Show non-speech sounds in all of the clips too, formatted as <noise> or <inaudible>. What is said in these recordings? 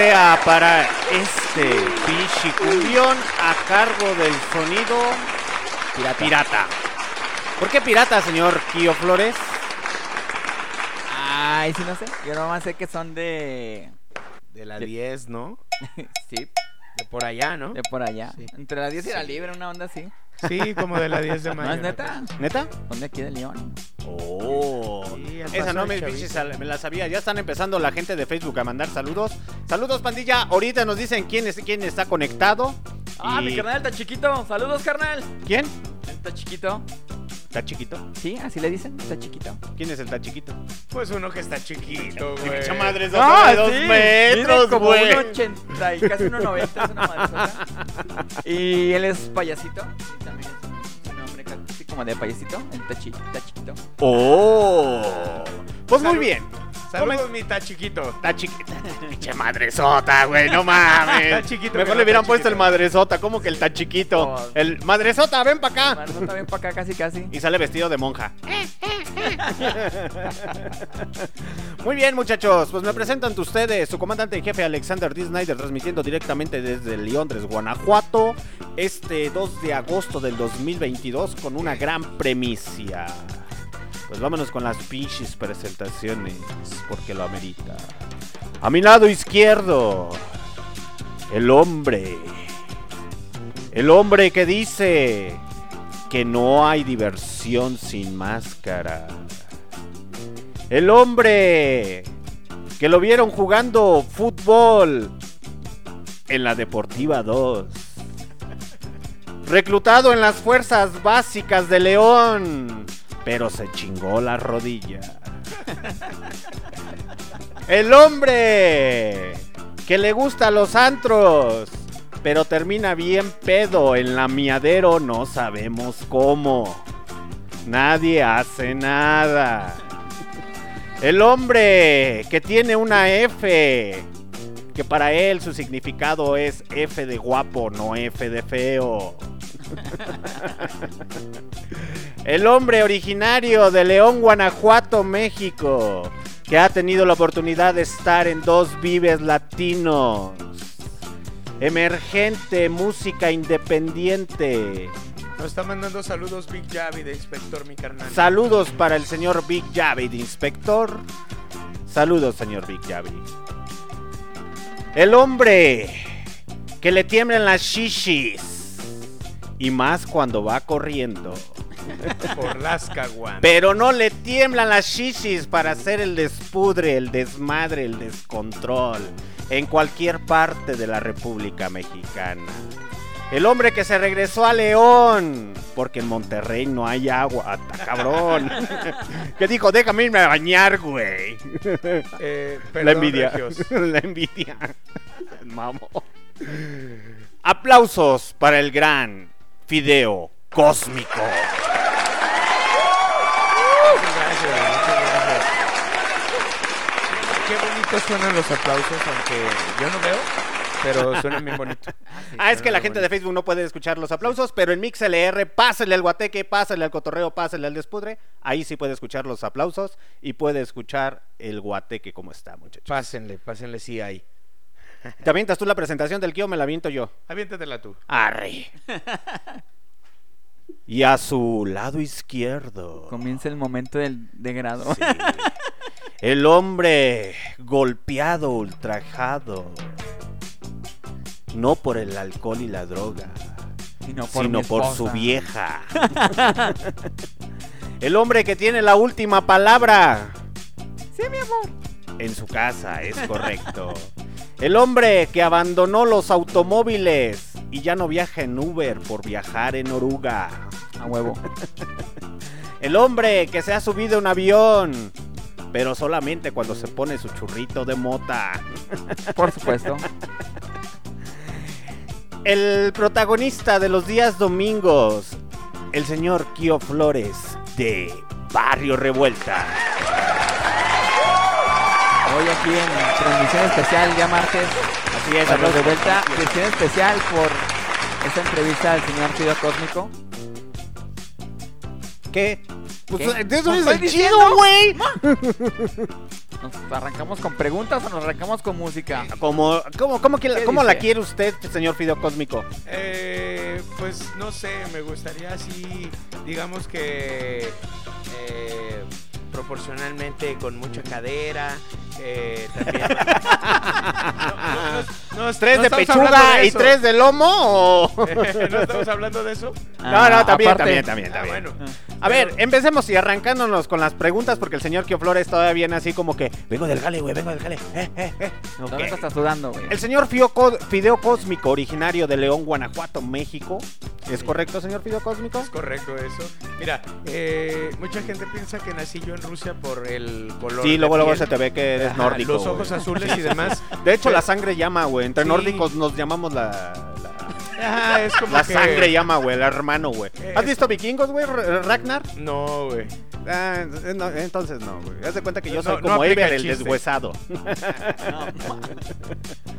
Sea para este pichicumbión a cargo del sonido pirata. pirata. ¿Por qué pirata, señor Kio Flores? Ay, sí no sé. Yo nomás sé que son de... De la 10, ¿no? <laughs> sí. De por allá, ¿no? De por allá. Entre la 10 y la libre, una onda así. Sí, como de la 10 de mayo. ¿No es neta? ¿Neta? Son de aquí de León. Oh. Esa no me, me la sabía. Ya están empezando la gente de Facebook a mandar saludos. Saludos, pandilla. Ahorita nos dicen quién, es, quién está conectado. Ah, mi carnal está chiquito. Saludos, carnal. ¿Quién? Está chiquito. ¿Está chiquito? Sí, así le dicen, está chiquito. ¿Quién es el está chiquito? Pues uno que está chiquito, güey. Mucha madre, es ah, de dos metros, como güey. 1,80 y casi 1,90 es una madre. Y él es payasito. Y también es un nombre así como de payasito. El está, está chiquito. ¡Oh! Pues muy bien. Saludos, mi está chiquito. Está chiquito. Pinche madresota, güey, no mames. <laughs> Está chiquito. Mejor le hubieran puesto el madresota, ¿cómo que el está chiquito? El madresota, ven para acá. Madresota, ven para acá, casi, casi. Y sale vestido de monja. Muy bien, muchachos. Pues me presentan ustedes su comandante en jefe Alexander D. Snyder, transmitiendo directamente desde Londres, Guanajuato, este 2 de agosto del 2022 con una gran premicia. Pues vámonos con las pichis presentaciones, porque lo amerita. A mi lado izquierdo, el hombre. El hombre que dice que no hay diversión sin máscara. El hombre que lo vieron jugando fútbol en la Deportiva 2. Reclutado en las fuerzas básicas de León, pero se chingó la rodilla. <laughs> El hombre que le gusta los antros, pero termina bien pedo en la miadero, no sabemos cómo. Nadie hace nada. El hombre que tiene una F, que para él su significado es F de guapo, no F de feo. <laughs> El hombre originario de León, Guanajuato, México, que ha tenido la oportunidad de estar en dos vives latinos. Emergente, música independiente. Nos está mandando saludos Big Javi de Inspector, mi carnal. Saludos para el señor Big Javi de Inspector. Saludos, señor Big Javi. El hombre que le tiemblan las shishis. Y más cuando va corriendo. Por las caguamas. Pero no le tiemblan las shishis para hacer el despudre, el desmadre, el descontrol en cualquier parte de la República Mexicana. El hombre que se regresó a León, porque en Monterrey no hay agua, ¡Ata, cabrón. <laughs> que dijo, déjame irme a bañar, güey. Eh, la envidia. regios. <laughs> la envidia. Mamo. Aplausos para el gran Fideo Cósmico. Muchas gracias, muchas gracias. Suenan los aplausos, aunque yo no veo, pero suenan bien bonitos. <laughs> Ah, es que la gente de Facebook no puede escuchar los aplausos, pero en MixLR, pásale al guateque, pásale al cotorreo, pásale al despudre. Ahí sí puede escuchar los aplausos y puede escuchar el guateque como está, muchachos. Pásenle, pásenle, sí hay. ¿Te avientas tú la presentación del Kio me la aviento yo? Aviéntatela tú. Arre. <laughs> Y a su lado izquierdo. Comienza el momento del degrado. Sí. <laughs> El hombre golpeado, ultrajado. No por el alcohol y la droga, Sino por, sino por su vieja. <laughs> El hombre que tiene la última palabra. Sí, mi amor. En su casa, es correcto. El hombre que abandonó los automóviles y ya no viaja en Uber por viajar en oruga. A huevo. <laughs> El hombre que se ha subido a un avión, pero solamente cuando se pone su churrito de mota. <laughs> Por supuesto. El protagonista de los días domingos, el señor Kio Flores de Barrio Revuelta. Hoy aquí en transmisión especial, ya martes. Así es, Carlos de vuelta. Transmisión especial por esta entrevista al señor Fido Cósmico. ¿Qué? Pues ¿Qué? eso es estoy el diciendo. chido, güey. <laughs> ¿Nos arrancamos con preguntas o nos arrancamos con música? ¿Cómo, cómo, cómo, que- ¿Qué cómo la quiere usted, señor Fideo Cósmico? Eh, pues no sé, me gustaría así, digamos que eh, proporcionalmente con mucha cadera. eh, también. <laughs> No, no, no, no, ¿Tres no de pechuga de y tres de lomo? O... <laughs> ¿No estamos hablando de eso? No, no, también, aparte- también, también, Ah, también. bueno. A ver, empecemos y arrancándonos con las preguntas porque el señor Flores todavía viene así como que vengo del jale, güey, vengo del jale. Eh, eh, eh. Ok. ¿Dónde está sudando, güey? El señor Fio Co- Fideo Cósmico, originario de León, Guanajuato, México. ¿Es correcto, señor Fideo Cósmico? Es correcto eso. Mira, eh, mucha gente piensa que nací yo en Rusia por el color. Sí, luego, luego se te ve que eres Ajá, nórdico. Los ojos güey. <laughs> azules y demás. De hecho, la sangre llama, güey. Entre Sí. nórdicos nos llamamos la, la, Ajá, es como la que- sangre llama, güey, el hermano, güey. Eh, ¿Has visto vikingos, güey, R- Ragnar? No, güey. Ah, eh, no, entonces no, güey. Haz de cuenta que yo No, soy no como aplica Ever, el el chiste. deshuesado. <laughs>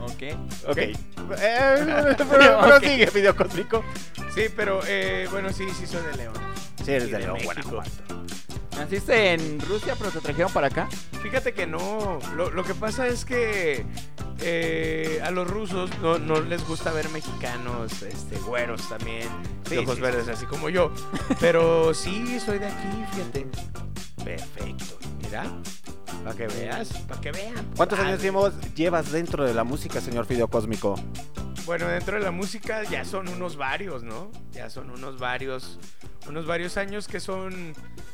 ok. Ok. Eh, <laughs> pero, pero Ok. sigue, Fideo Cósmico. Sí, pero eh, bueno, sí, sí soy de León. Sí, eres de León, México. Guanajuato. Naciste en Rusia, pero te trajeron para acá. Fíjate que no. Lo, lo que pasa es que eh, a los rusos no, no les gusta ver mexicanos, este, güeros también, Sí, de ojos sí, verdes, así como yo. Pero sí, soy de aquí, fíjate. Perfecto. Mira, para que veas, para que vean. ¿Cuántos Ah, años llevas, llevas dentro de la música, señor Fideo Cósmico? Bueno, dentro de la música ya son unos varios, ¿no? Ya son unos varios, unos varios años que son pues,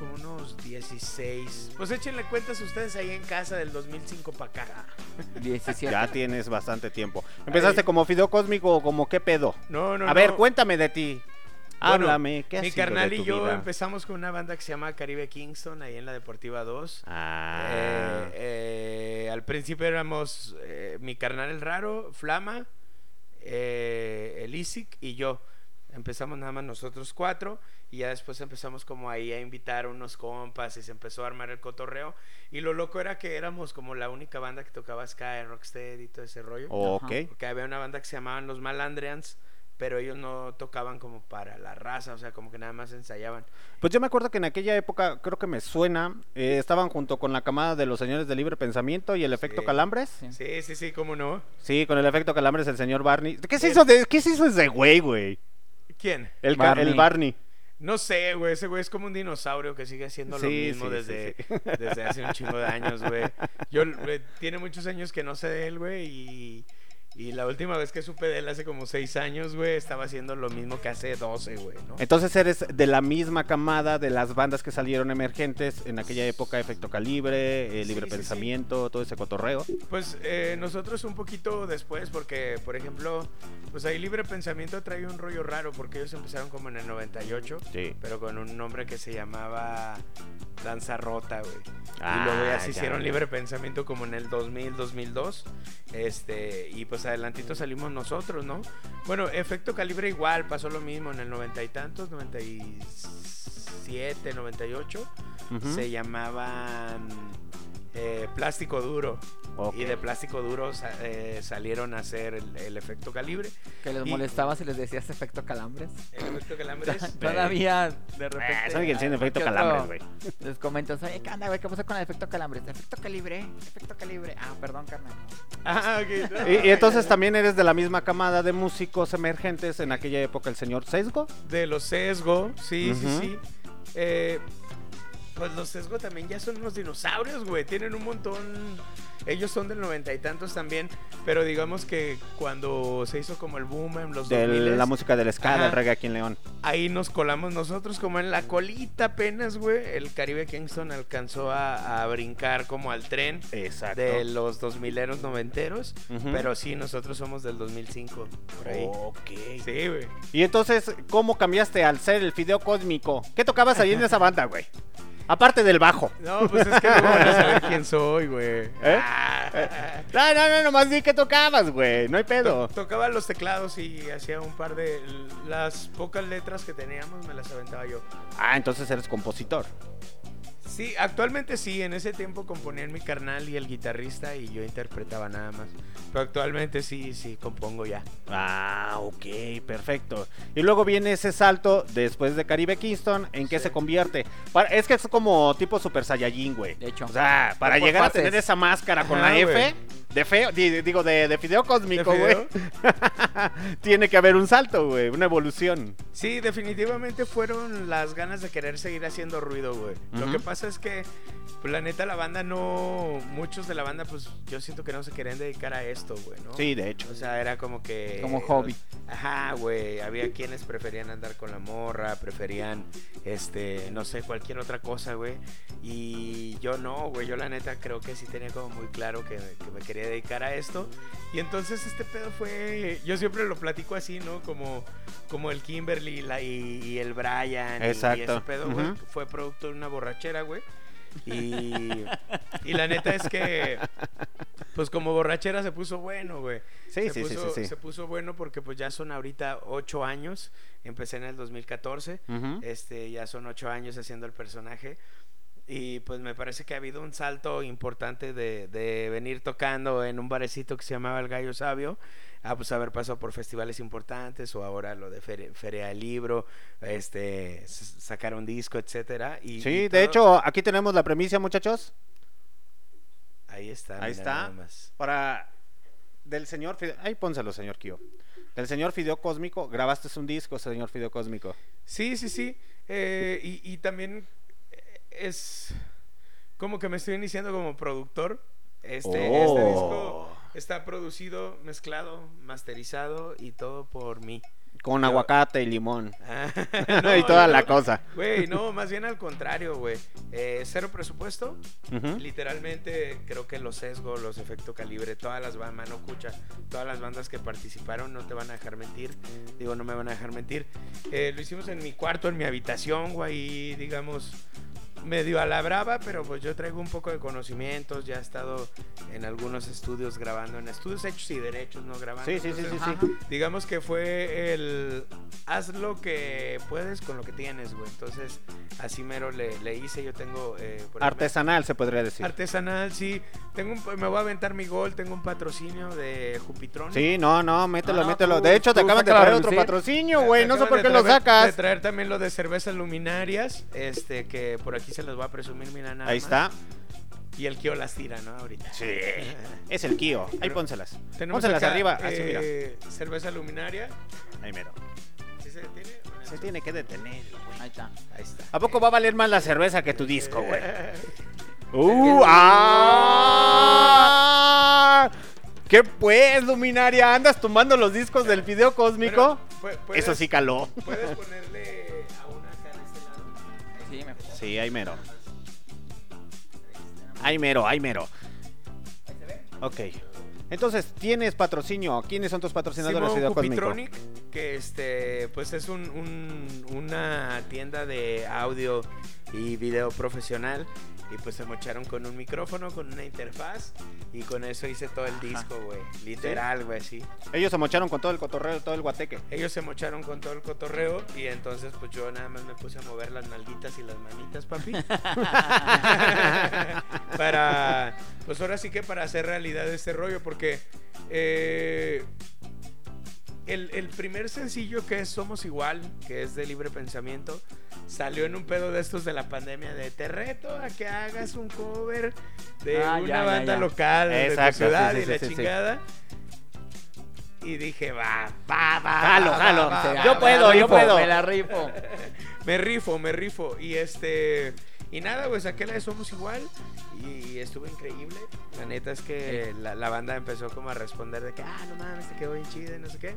como unos 16. Pues échenle cuentas ustedes ahí en casa del 2005 para acá. 17. <laughs> Ya tienes bastante tiempo. ¿Empezaste como Fideo Cósmico o como qué pedo? No, no, A ver, cuéntame de ti. Bueno, Háblame, ¿qué Mi carnal de y yo vida? empezamos con una banda que se llama Caribe Kingston, ahí en la Deportiva 2. Ah. Eh, eh, al principio éramos eh, mi carnal el raro, Flama, eh, el Isic y yo. Empezamos nada más nosotros cuatro y ya después empezamos como ahí a invitar unos compas y se empezó a armar el cotorreo. Y lo loco era que éramos como la única banda que tocaba Sky, Rocksteady y todo ese rollo. ok. Porque había una banda que se llamaban Los Malandrians, pero ellos no tocaban como para la raza, o sea, como que nada más ensayaban. Pues yo me acuerdo que en aquella época, creo que me suena, eh, estaban junto con la camada de los señores de libre pensamiento y el efecto Sí. Calambres. Sí. Sí, sí, sí, cómo no. Sí, con el efecto Calambres el señor Barney. ¿Qué se El- hizo, de, ¿qué se hizo ese güey, güey? ¿Quién? El, Barney. el Barney. No sé, güey, ese güey es como un dinosaurio que sigue haciendo lo mismo sí, desde, sí, desde hace un chingo de años, güey. Yo, eh, tiene muchos años que no sé de él, güey, y, y la última vez que supe de él hace como seis años, güey, estaba haciendo lo mismo que hace 12, güey, ¿no? Entonces eres de la misma camada de las bandas que salieron emergentes en aquella época, Efecto Calibre, eh, Libre Sí, sí, sí. Pensamiento, todo ese cotorreo. Pues eh, nosotros un poquito después, porque, por ejemplo, pues ahí Libre Pensamiento trae un rollo raro, porque ellos empezaron como en el 98, Sí. pero con un nombre que se llamaba Danza Rota, güey. Ah, y luego ya se ya, hicieron ya. Libre Pensamiento como en el 2000, 2002. Este, y pues adelantito salimos nosotros, ¿no? Bueno, Efecto Calibre igual, pasó lo mismo en el 90 y tantos, 97, 98. Ujú. Se llamaban eh, Plástico Duro. Y de Plástico Duro eh, salieron a hacer el, el Efecto Calibre. Que les Y- molestaba si les decías efecto calambres. El Efecto Calambres. <laughs> Todavía de repente. Eh, saben que tiene efecto. Calambres, güey. Les comentas, oye, ¿qué onda, güey? ¿Qué pasa con el efecto calambres? Efecto calibre, efecto calibre. Ah, perdón, carnal. Ah, ok. Y, y entonces también eres de la misma camada de músicos emergentes en aquella época, el señor Sesgo. De los sesgo, sí, sí, sí. Eh, pues los sesgo también ya son unos dinosaurios, güey. Tienen un montón. Ellos son del noventa y tantos también. Pero digamos que cuando se hizo como el boom en los De 2000 la música del ska, del reggae aquí en León. ahí nos colamos nosotros como en la colita apenas, güey. El Caribe Kingston alcanzó a, a brincar como al tren Exacto. de los 2000eros noventeros. Pero sí, nosotros somos del 2005, por ahí. Ok. Sí, güey. Y entonces, ¿cómo cambiaste al ser el fideo cósmico? ¿Qué tocabas ahí en esa banda, güey? Aparte del bajo. No, pues es que no van a saber quién soy, güey. ¿Eh? Ah. No, no, no, nomás di que tocabas, güey. No hay pedo. To- Tocaba los teclados y hacía un par de... Las pocas letras que teníamos me las aventaba yo. Ah, entonces eres compositor. Sí, actualmente sí. En ese tiempo componían mi carnal y el guitarrista y yo interpretaba nada más. Pero actualmente sí, sí, compongo ya. Ah, ok, perfecto. Y luego viene ese salto después de Caribe Kingston, ¿en qué Sí. se convierte? Para- es que es como tipo Super Saiyajin, güey. De hecho. O sea, para llegar a tener esa máscara con Ajá, la F, de feo, di- digo, de, de fideo cósmico, ¿De güey. <laughs> Tiene que haber un salto, güey, una evolución. Sí, definitivamente fueron las ganas de querer seguir haciendo ruido, güey. Lo que pasa es que, pues la neta, la banda no. Muchos de la banda, pues yo siento que no se querían dedicar a esto, güey, ¿no? Sí, de hecho. O sea, era como que. Como hobby. Ajá, güey. Había quienes preferían andar con la morra, preferían, este, no sé, cualquier otra cosa, güey. Y yo no, güey. Yo la neta creo que sí tenía como muy claro que, que me quería dedicar a esto. Y entonces este pedo fue. Yo siempre lo platico así, ¿no? Como, como el Kimberly la- y, y el Brian. y- Y, Exacto. ese pedo, güey. Fue producto de una borrachera, güey. Y, <laughs> y la neta es que, pues como borrachera se puso bueno, güey. Sí, se sí, puso, sí, sí. Se puso bueno porque pues ya son ahorita ocho años. Empecé en el 2014. Ujú. Este, ya son ocho años haciendo el personaje. Y pues me parece que ha habido un salto importante de, de venir tocando en un barecito que se llamaba El Gallo Sabio. A pues haber pasado por festivales importantes o ahora lo de Feria, Feria del Libro, este, sacar un disco, etcétera. Y, Sí, y de hecho, aquí tenemos la premisa, muchachos. Ahí está. Ahí está. más. Para del señor Fideo, ahí pónselo, señor Kio. Del señor Fideo Cósmico, grabaste un disco, señor Fideo Cósmico. Sí, sí, sí. Eh, y, y también eh, es como que me estoy iniciando como productor. Este, este disco Oh. Está producido, mezclado, masterizado y todo por mí. Con Yo- aguacate y limón. <laughs> <laughs> No, y toda no, la cosa. Güey, no, <laughs> más bien al contrario, güey. Eh, cero presupuesto. Ujú. Literalmente creo que los sesgo, los efecto calibre, todas las bandas, Mano Cucha, todas las bandas que participaron no te van a dejar mentir. Digo, no me van a dejar mentir. Eh, lo hicimos en mi cuarto, en mi habitación, güey, digamos medio a la brava, pero pues yo traigo un poco de conocimientos, ya he estado en algunos estudios grabando, en estudios hechos y derechos, no grabando. Sí, sí, sí, sí, digamos que fue el haz lo que puedes con lo que tienes, güey. Entonces, así mero le, le hice. Yo tengo. eh, por ejemplo, Artesanal se podría decir. Artesanal, sí. Tengo un- me voy a aventar mi gol. Tengo un patrocinio de Jupitron. Sí, no, no, mételo, no, mételo. tú- de hecho, te acaban de traer otro patrocinio, güey. No sé por qué lo traer- De sacas. traer también lo de cervezas luminarias. Este, que por aquí se los voy a presumir, mira nada Ahí más. está. Y el Kio las tira, ¿no? Ahorita. Sí. Es el Kio. Ahí Pero- pónselas. Tenemos Pónselas acá, arriba. Así, mira. eh, cerveza luminaria. Ahí mero. ¿Sí se detiene? Se tiene que detener, güey. Ahí está. Ahí está. ¿A poco va a valer más la cerveza que tu disco, güey? <laughs> ¡Uh! ¡Ah! ¿Qué pues, luminaria? ¿Andas tumbando los discos del video cósmico? Pero, pu- puedes- Eso sí caló. Puedes ponerle a una acá en este lado. Sí, mejor. Sí, ahí mero. Ahí mero, ahí mero. Ok. Entonces, ¿tienes patrocinio? ¿Quiénes son tus patrocinadores de video cósmico? Cupitronic, que este, pues es un, un- una tienda de audio y video profesional. Y pues se mocharon con un micrófono, con una interfaz. Y con eso hice todo el disco, güey. Literal, güey, sí. Ellos se mocharon con todo el cotorreo, todo el guateque. Ellos se mocharon con todo el cotorreo. Y entonces, pues yo nada más me puse a mover las nalguitas y las manitas, papi. <laughs> para, pues ahora sí que para hacer realidad este rollo, porque eh, el, el primer sencillo que es Somos Igual, que es de libre pensamiento, salió en un pedo de estos de la pandemia, de te reto a que hagas un cover de Ah, una ya, banda ya. local de Exacto, tu ciudad sí, sí, y la sí, chingada. Y dije, va, va, va. Jalo, va, jalo. va, Se- va, Yo puedo, yo puedo. Me la rifo. <laughs> Me rifo, me rifo. Y este. Y nada, pues saqué la de Somos Igual. Y estuvo increíble. La neta es que la, la banda empezó como a responder de que, ah, no mames, te quedó bien chida y no sé qué.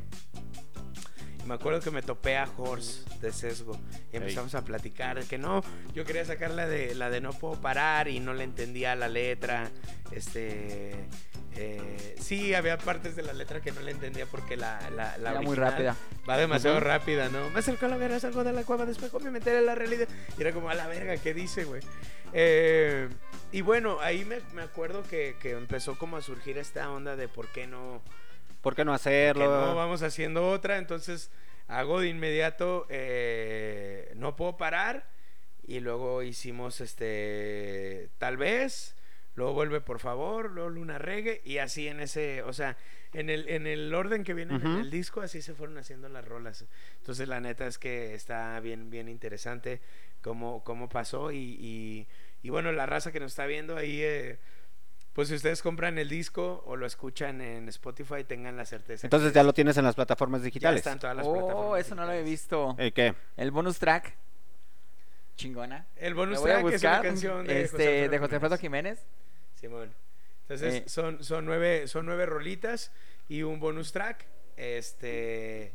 Me acuerdo que me topé a Horse de Sesgo. Y empezamos a platicar de que no, yo quería sacar la de, la de No Puedo Parar y no le entendía la letra. Este. eh, sí, había partes de la letra que no le entendía porque la, la, la Era muy rápida. Va demasiado rápida, ¿no? Me acerco a la verga, salgo de la cueva, después me meteré en la realidad. Y era como, a la verga, ¿qué dice, güey? Eh, y bueno, ahí me, me acuerdo que, que empezó como a surgir esta onda de por qué no, ¿Por qué no hacerlo? no vamos haciendo otra. Entonces hago de inmediato, eh, no puedo parar. Y luego hicimos este, tal vez, luego vuelve por favor, luego Luna Reggae. Y así en ese, o sea, en el, en el orden que viene en el disco, así se fueron haciendo las rolas. Entonces la neta es que está bien, bien interesante cómo, cómo pasó. Y, y, y bueno, la raza que nos está viendo ahí, eh, pues si ustedes compran el disco o lo escuchan en Spotify, tengan la certeza. Entonces ya lo tienes en las plataformas ya digitales. están todas las Oh, plataformas eso no lo había visto. ¿El qué? El bonus track. Chingona. El bonus voy a track es una canción de este, José de José Alfredo Jiménez. Jiménez. Simón. Entonces Eh. son, son, nueve, son nueve rolitas y un bonus track. Este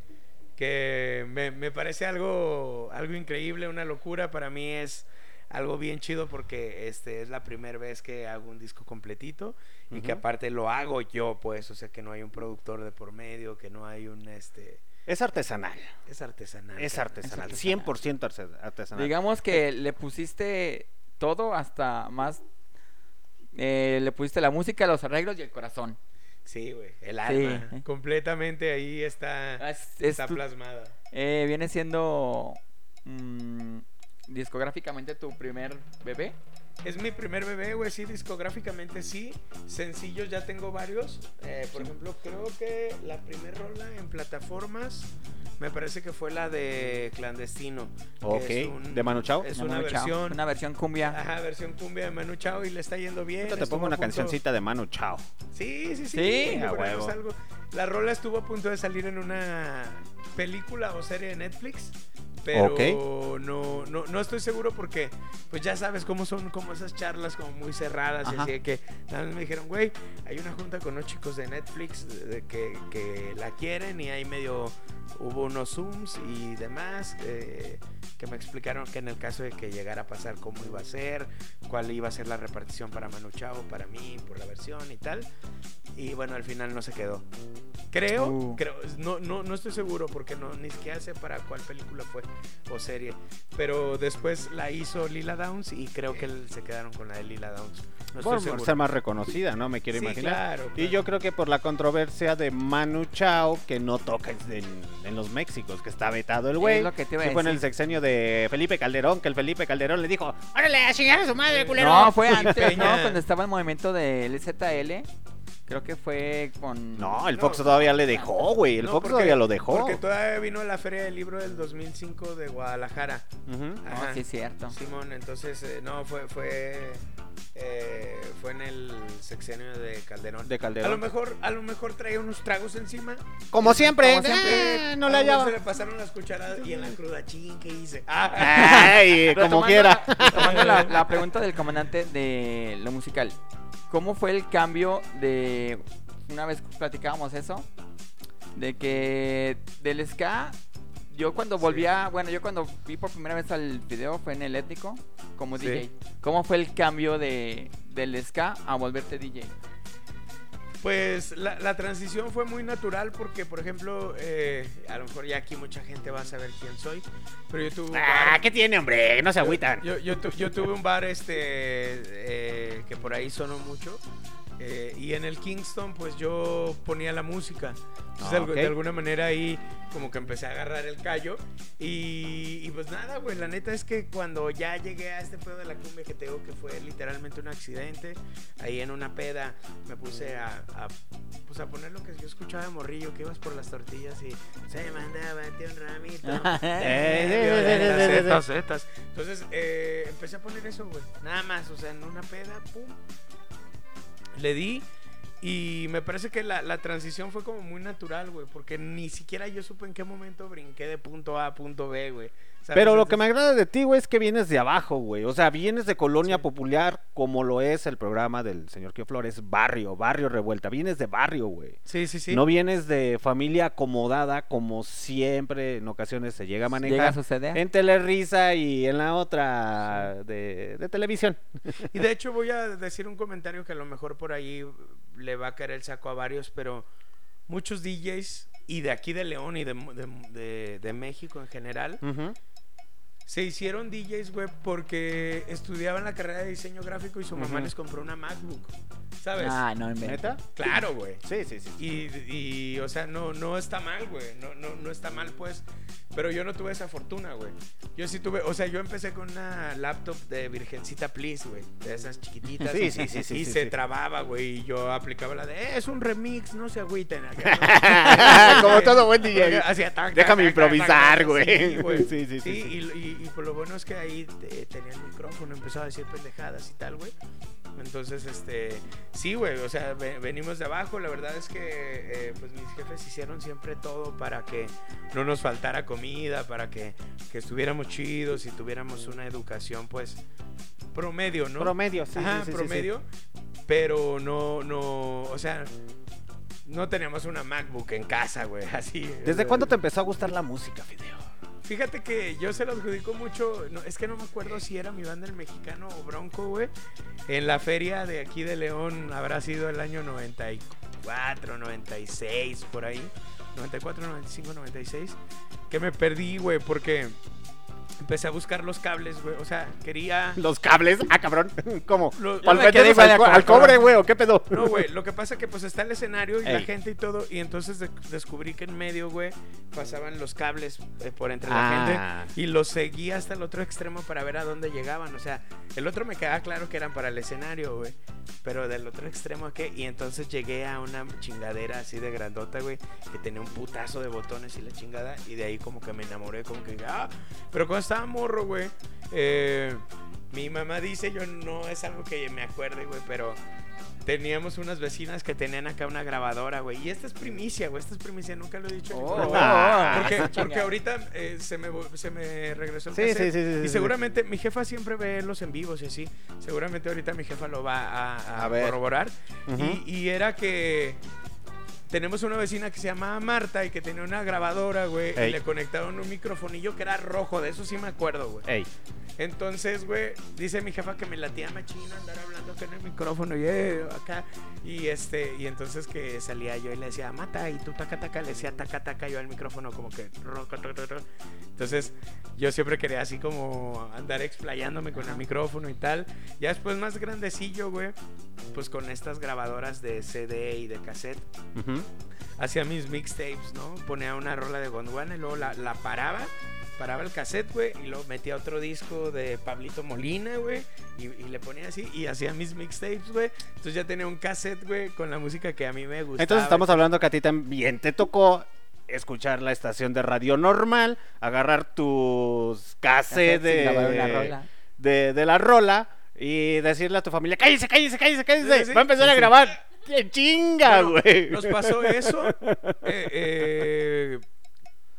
que me, me parece algo, algo increíble, una locura. Para mí es algo bien chido porque este es la primera vez que hago un disco completito y que aparte lo hago yo, pues, o sea que no hay un productor de por medio, que no hay un este Es artesanal. es artesanal. Es artesanal. Es 100% arce- artesanal. Digamos que le pusiste todo hasta más. eh, le pusiste la música, los arreglos y el corazón. Sí, güey, el Sí. alma completamente ahí está Es- es está tu- plasmada. eh, viene siendo mm, discográficamente tu primer bebé. Es mi primer bebé, güey, sí, discográficamente sí. Sencillos ya tengo varios. Eh, por ejemplo, creo que la primera rola en plataformas me parece que fue la de Clandestino. que Ok, es un- ¿de Manu Chao? Es de una Manu Chao, versión. Una versión cumbia. Ajá, versión cumbia de Manu Chao y le está yendo bien. Te pongo una punto- cancioncita de Manu Chao. Sí, sí, sí. Sí, que a huevo. algo. La rola estuvo a punto de salir en una película o serie de Netflix, Pero no, no, no estoy seguro porque, pues ya sabes cómo son como esas charlas como muy cerradas. Y así de que nada más me dijeron, güey, hay una junta con unos chicos de Netflix que, que la quieren y ahí medio hubo unos Zooms y demás eh, que me explicaron que en el caso de que llegara a pasar cómo iba a ser, cuál iba a ser la repartición para Manu Chao, para mí, por la versión y tal. Y bueno, al final no se quedó. Creo, Uh. creo, no, no, no estoy seguro porque no, ni siquiera sé para cuál película fue o serie. Pero después la hizo Lila Downs y creo que se quedaron con la de Lila Downs. No Por seguro. ser más reconocida, ¿no? Me quiero Sí, imaginar. claro, Y claro. yo creo que por la controversia de Manu Chao, que no toca en, en los Méxicos, que está vetado el güey. Es lo que te iba a Sí fue en el sexenio de Felipe Calderón, que el Felipe Calderón le dijo, órale, a chingar a su madre, culero. No, fue antes. ¿no? Cuando estaba el movimiento del ZL. Creo que fue con. No, el No. Fox todavía le dejó, güey. El No, Fox porque- todavía lo dejó. Porque todavía vino la Feria del Libro del 2005 de Guadalajara. Ujú. No, Ajá. sí, es cierto. Simón, entonces, eh, no, fue, fue, eh, fue en el sexenio de Calderón. De A Calderón. lo mejor, a lo mejor traía unos tragos encima. Como siempre, Como siempre. eh, no A le hallaba. Se le pasaron las cucharadas y en la cruda ching que hice. Ah, Ay, <laughs> como quiera. retomando la, la pregunta del comandante de lo musical. ¿Cómo fue el cambio de. Una vez platicábamos eso. De que del ska. Yo cuando volvía. Bueno, yo cuando vi por primera vez al video fue en el étnico. Como Sí. DJ. ¿Cómo fue el cambio de del ska a volverte DJ? Pues la, la transición fue muy natural porque, por ejemplo, eh, a lo mejor ya aquí mucha gente va a saber quién soy, pero yo tuve un Ah, ¿qué tiene, hombre? No se agüitan. yo, yo tu- yo tuve un bar este eh, que por ahí sonó mucho eh, y en el Kingston pues yo ponía la música. Entonces, Ah, de algu- ok. de alguna manera ahí como que empecé a agarrar el callo y, y pues nada, güey, la neta es que cuando ya llegué a este pedo de la cumbia que te digo que fue literalmente un accidente, ahí en una peda me puse a, a, pues, a poner lo que yo escuchaba de morrillo, que ibas por las tortillas y se mandaba un ramito. Entonces eh, empecé a poner eso, güey. Nada más, o sea, en una peda, pum. Le di y me parece que la, la transición fue como muy natural, güey. Porque ni siquiera yo supe en qué momento brinqué de punto A a punto B, güey. ¿Sabes? Pero lo que me agrada de ti, güey, es que vienes de abajo, güey. O sea, vienes de colonia Sí. popular, como lo es el programa del señor Kio Flores, barrio, barrio revuelta. Vienes de barrio, güey. Sí, sí, sí. No vienes de familia acomodada, como siempre en ocasiones se llega a manejar. Llega a suceder. En Telerisa y en la otra de, de televisión. Y de hecho voy a decir un comentario que a lo mejor por ahí le va a caer el saco a varios, pero muchos DJs y de aquí de León y de, de- de- de México en general se hicieron DJs, güey, porque estudiaban la carrera de diseño gráfico y su mamá les compró una MacBook, ¿sabes? Ah, no, en ¿Neta? Claro, güey. Sí, sí, sí. Y, y, o sea, no, no está mal, güey. No, no, no está mal, pues. Pero yo no tuve esa fortuna, güey. Yo sí tuve, o sea, yo empecé con una laptop de Virgencita Please, güey. De esas chiquititas. Sí, sí, sí, sí, Y sí, se sí. trababa, güey. Y yo aplicaba la de, "Eh, es un remix, no se agüiten. <laughs> Como todo buen DJ. Hacía tac, Déjame improvisar, güey. Sí. Sí, sí. Y, y, y por lo bueno es que ahí eh, tenía el micrófono, empezaba a decir pendejadas y tal, güey. Entonces, este, sí, güey, o sea, ve- venimos de abajo. La verdad es que, eh, pues mis jefes hicieron siempre todo para que no nos faltara comida, para que, que estuviéramos chidos y tuviéramos una educación, pues, promedio, ¿no? Promedio, sí, Ajá, sí, sí, sí, promedio. Pero no, no, o sea, no teníamos una MacBook en casa, güey, <laughs> así. ¿Desde cuándo te empezó a gustar la música, Fideo? Fíjate que yo se lo adjudico mucho, no, es que no me acuerdo si era mi banda el mexicano o Bronco, güey. En la feria de aquí de León habrá sido el año 94, 96, por ahí. 94, 95, 96. Que me perdí, güey, porque empecé a buscar los cables, güey. O sea, quería... Los cables, ah, cabrón. <laughs> ¿Cómo? Lo- ¿Para me quedé meterlos igual al, a co- al cobre, güey, o qué pedo? No, güey, <laughs> lo que pasa que pues está el escenario y la gente y todo, y entonces de- descubrí que en medio, güey, pasaban los cables eh, por entre la Ah. gente y los seguí hasta el otro extremo para ver a dónde llegaban. O sea, el otro me quedaba claro que eran para el escenario, güey, pero del otro extremo a qué, y entonces llegué a una chingadera así de grandota, güey, que tenía un putazo de botones y la chingada, y de ahí como que me enamoré, como que, ah, pero cuando estaba morro, güey, eh, mi mamá dice, yo no es algo que me acuerde, güey, pero teníamos unas vecinas que tenían acá una grabadora, güey. Y esta es primicia, güey. Esta es primicia, nunca lo he dicho. en Oh, ningún oh, programa. oh, porque, porque ahorita eh, se, me, se me regresó el Sí, cassette. sí, sí, sí, Y sí. seguramente mi jefa siempre ve los en vivos y así. Seguramente ahorita mi jefa lo va a, a A ver. corroborar. Y era que tenemos una vecina que se llamaba Marta y que tenía una grabadora, güey. Ey. Y le conectaron un microfonillo que era rojo. De eso sí me acuerdo, güey. Ey. Entonces, güey, dice mi jefa que me latía machina andar hablando en el micrófono y eh, acá. Y este, y entonces que salía yo y le decía, mata, y tú taca taca, le decía taca taca yo al micrófono como que roca, ro, ro, ro. Entonces, yo siempre quería así como andar explayándome con el micrófono y tal. Ya después más grandecillo, güey, pues con estas grabadoras de CD y de cassette Hacía mis mixtapes, ¿no? Ponía una rola de Gondwana y luego la, la paraba, paraba el cassette, güey, y luego metía otro disco de Pablito Molina, güey, y, y le ponía así, y hacía mis mixtapes, güey. Entonces ya tenía un cassette, güey, con la música que a mí me gustaba. Entonces estamos hablando que a ti también te tocó escuchar la estación de radio normal, agarrar tus cassettes de, de, de la rola y decirle a tu familia, cállese, cállese, cállese, cállese, Sí, sí, va a empezar sí, a sí. grabar. <laughs> ¡Qué chinga, Bueno, güey! Nos pasó eso eh, eh,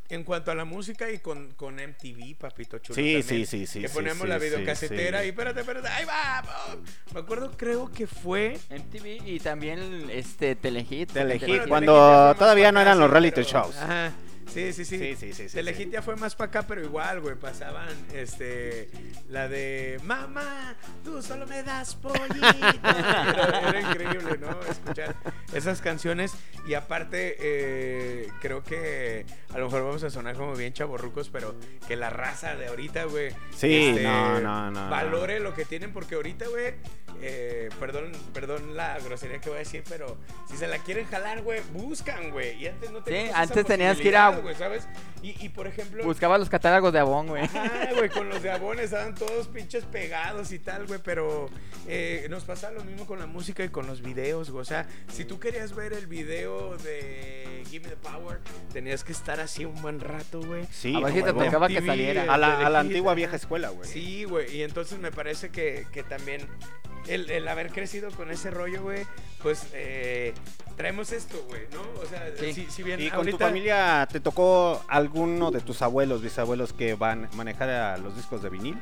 en cuanto a la música y con, con MTV, papito chulo. Sí, también, sí, sí, sí, Que sí, ponemos sí, la sí, videocasetera sí. y espérate, espérate, ahí va. oh. Me acuerdo, creo que fue MTV y también este Telehit. Telehit, Telehit. cuando Telehit ya fue más todavía no eran los reality pero- shows. Ajá. Sí, sí, sí. Sí, sí, sí, sí, Telehit sí. ya fue más para acá, pero igual, güey. Pasaban este, la de Mamá, tú solo me das pollito. <laughs> Era, era increíble, ¿no? Escuchar esas canciones. Y aparte, eh, creo que a lo mejor vamos a sonar como bien chaborrucos, pero que la raza de ahorita, güey. este, Sí, no, no, no, no. Valore lo que tienen, porque ahorita, güey. Eh, perdón, perdón la grosería que voy a decir, pero si se la quieren jalar, güey, buscan, güey. Y antes no teníamos esa antes tenías que ir a- güey, ¿sabes? Y, y, por ejemplo, Buscaba los catálogos de Avon, güey. Ajá, güey, con los de Avon estaban todos pinches pegados y tal, güey, pero eh, nos pasaba lo mismo con la música y con los videos, güey. O sea, si tú querías ver el video de Give Me the Power, tenías que estar así un buen rato, güey. Sí, A ver si te huevo. tocaba que saliera. a la, a la Telehit, antigua vieja escuela, güey. Sí, güey, y entonces me parece que, que también el, el haber crecido con ese rollo, güey, pues eh, traemos esto, güey, ¿no? O sea, Sí. si, si bien ¿Y con ahorita... tu familia te tocó alguno de tus abuelos, bisabuelos que van a manejar a los discos de vinil?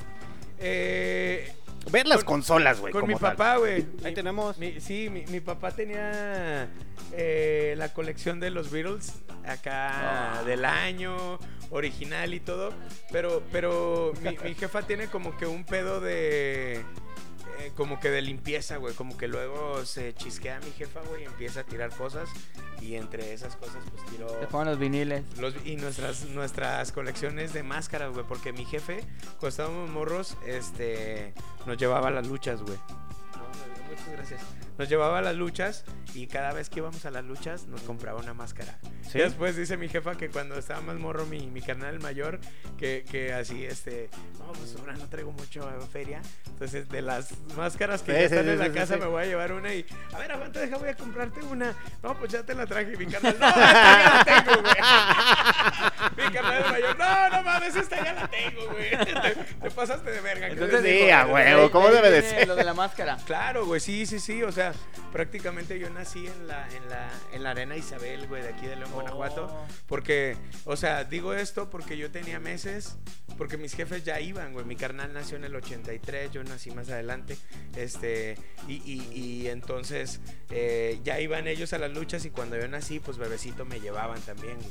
eh, Ver las Con- consolas, güey. con mi como papá, güey. Ahí Mi- tenemos. mi- sí, mi, mi papá tenía eh, la colección de los Beatles acá Ah. del año, original y todo. Pero, pero mi jefa tiene como que un pedo de. Eh, como que de limpieza, güey. Como que luego se chisquea mi jefa, güey, y empieza a tirar cosas. Y entre esas cosas, pues tiró. Te ponen los viniles. Los- y nuestras, nuestras colecciones de máscaras, güey. Porque mi jefe, cuando estábamos morros, este, nos llevaba a las luchas, güey. Muchas gracias. Nos llevaba a las luchas y cada vez que íbamos a las luchas nos compraba una máscara. Sí. Y después dice mi jefa que cuando estaba más morro, mi, mi carnal mayor, que, que así, este, no, pues ahora no traigo mucho feria. Entonces, de las máscaras que Sí, ya están sí, en la casa, sí. me voy a llevar una y, a ver, aguanta, deja, voy a comprarte una. No, pues ya te la traje. Y mi carnal, no, esta ya la tengo, güey. <laughs> mi carnal mayor, no, no mames, esta ya la tengo, güey. <laughs> Te, te pasaste de verga. Entonces, Sí, a güey. huevo, ¿cómo debe de ser? Lo de la máscara. Claro, güey, sí, sí, sí. O sea, prácticamente yo nací en la, en la, en la arena Isabel, güey, de aquí de León, Guanajuato. Oh. Porque, o sea, digo esto porque yo tenía meses, porque mis jefes ya iban, güey. Mi carnal nació en el 83, yo nací más adelante. Este, y, y, y entonces eh, ya iban ellos a las luchas y cuando yo nací, pues bebecito me llevaban también, güey.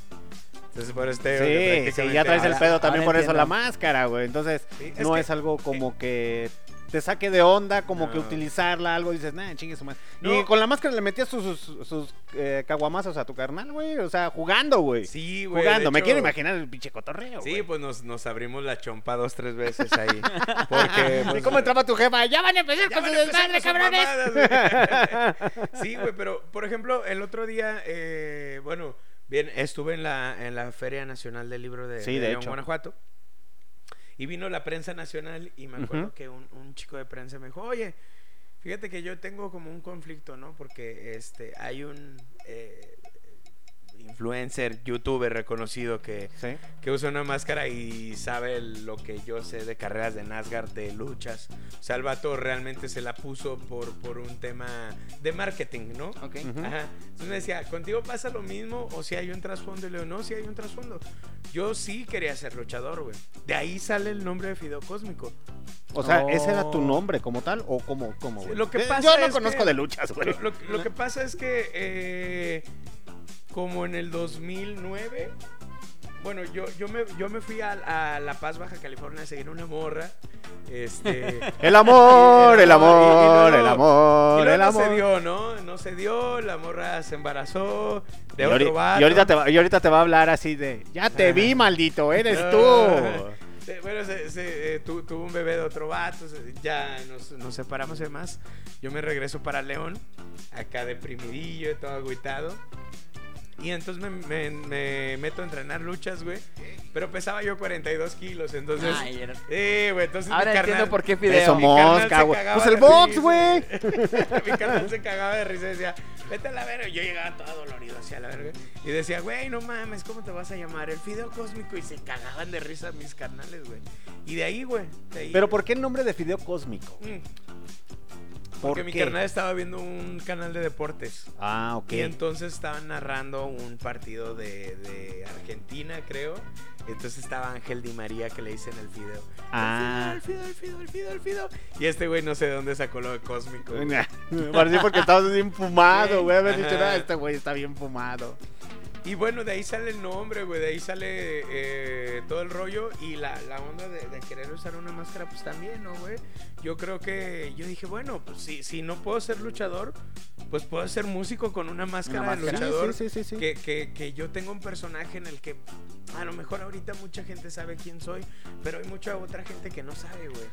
Entonces, por este. Sí, sí, ya traes el Ahora- pedo también por eso la máscara, güey. Entonces, Sí, es no que- es algo como que te saque de onda, como que No. utilizarla, algo, dices, nah, chingue su madre. Y No. con la máscara le metías sus, sus, sus, eh, caguamazos a tu carnal, güey. O sea, jugando, güey. Sí, güey. jugando. Me hecho- quiero imaginar el pinche cotorreo, Sí, pues nos, nos abrimos la chompa dos, tres veces ahí. <laughs> Porque. ¿Y pues, cómo entraba tu jefa? Ya van a empezar con su desmadre, cabrones. mamadas, <laughs> sí, güey, pero por ejemplo, el otro día, eh, bueno, bien, estuve en la, en la Feria Nacional del Libro de, Sí, de de León, hecho. Guanajuato. Y vino la prensa nacional y me acuerdo que un, un chico de prensa me dijo, oye, fíjate que yo tengo como un conflicto, ¿no? Porque este, hay un... eh, influencer, youtuber reconocido que, Sí. que usa una máscara y sabe lo que yo sé de carreras de NASCAR, de luchas. O sea, el vato realmente se la puso por, por un tema de marketing, ¿no? Ok. Ujú. Ajá. Entonces me decía, ¿contigo pasa lo mismo o si hay un trasfondo? Y le digo, no, si hay un trasfondo. Yo sí quería ser luchador, güey. De ahí sale el nombre de Fideo Cósmico. O sea, Oh. ¿ese era tu nombre como tal o como, como güey? Lo que pasa Yo no es conozco que- de luchas, güey. Lo, lo- lo que pasa es que eh, como en el 2009, bueno, yo, yo, me, yo me fui a, a La Paz, Baja California a seguir una morra. Este, <laughs> El amor, el amor, luego- el y amor, luego el no se amor. dio, ¿no? No se dio, la morra se embarazó de Y otro ahorita, vato. y ahorita te va, y ahorita te va a hablar así de, ya te Ajá. vi, maldito, eres tú. Bueno, se, se, eh, tu- tuvo un bebé de otro vato, se- ya nos, nos separamos y demás. Yo me regreso para León, acá deprimidillo, todo agüitado. Y entonces me, me- me meto a entrenar luchas, güey. Pero pesaba yo 42 kilos, entonces... Ay, era- Eh, güey, entonces Ahora mi entiendo por qué Eso, Fideo. carnal mosca, güey. Pues el box, güey. <laughs> mi carnal se cagaba de risa y decía, vete a la verga. Y yo llegaba todo dolorido hacia la verga. Y decía, güey, no mames, ¿cómo te vas a llamar? El fideo cósmico. Y se cagaban de risa mis carnales, güey. Y de ahí, güey. Pero ¿por qué el nombre de Fideo Cósmico? Mm, ¿Por Porque mi qué? carnal estaba viendo un canal de deportes. Ah, ok. Y entonces estaban narrando un partido de, de Argentina, creo. Entonces estaba Ángel Di María que le dicen el fideo. Ah. El fideo, el fideo, el fideo, el fideo. Y este güey no sé de dónde sacó lo de cósmico. <laughs> Parecía porque estabas bien fumado, güey. Haber dicho. "Ah, este güey está bien fumado. Y bueno, de ahí sale el nombre, güey, de ahí sale eh, todo el rollo y la, la onda de, de querer usar una máscara, pues también, ¿no, güey? Yo creo que yo dije, bueno, pues si, si no puedo ser luchador, pues puedo ser músico con una máscara, Una de luchador. Sí, sí, sí. Que, que, que yo tengo un personaje en el que a lo mejor ahorita mucha gente sabe quién soy, pero hay mucha otra gente que no sabe, güey.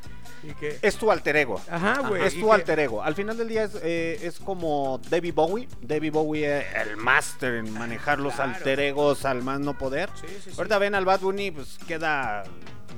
Y que... Es tu alter ego. Ajá, güey. Es tu alter ego. Al final del día es, eh, es como David Bowie. David Bowie es el máster en manejar los Claro. alter egos al más no poder. Sí, sí, sí. Ahorita ven al Bad Bunny, pues queda.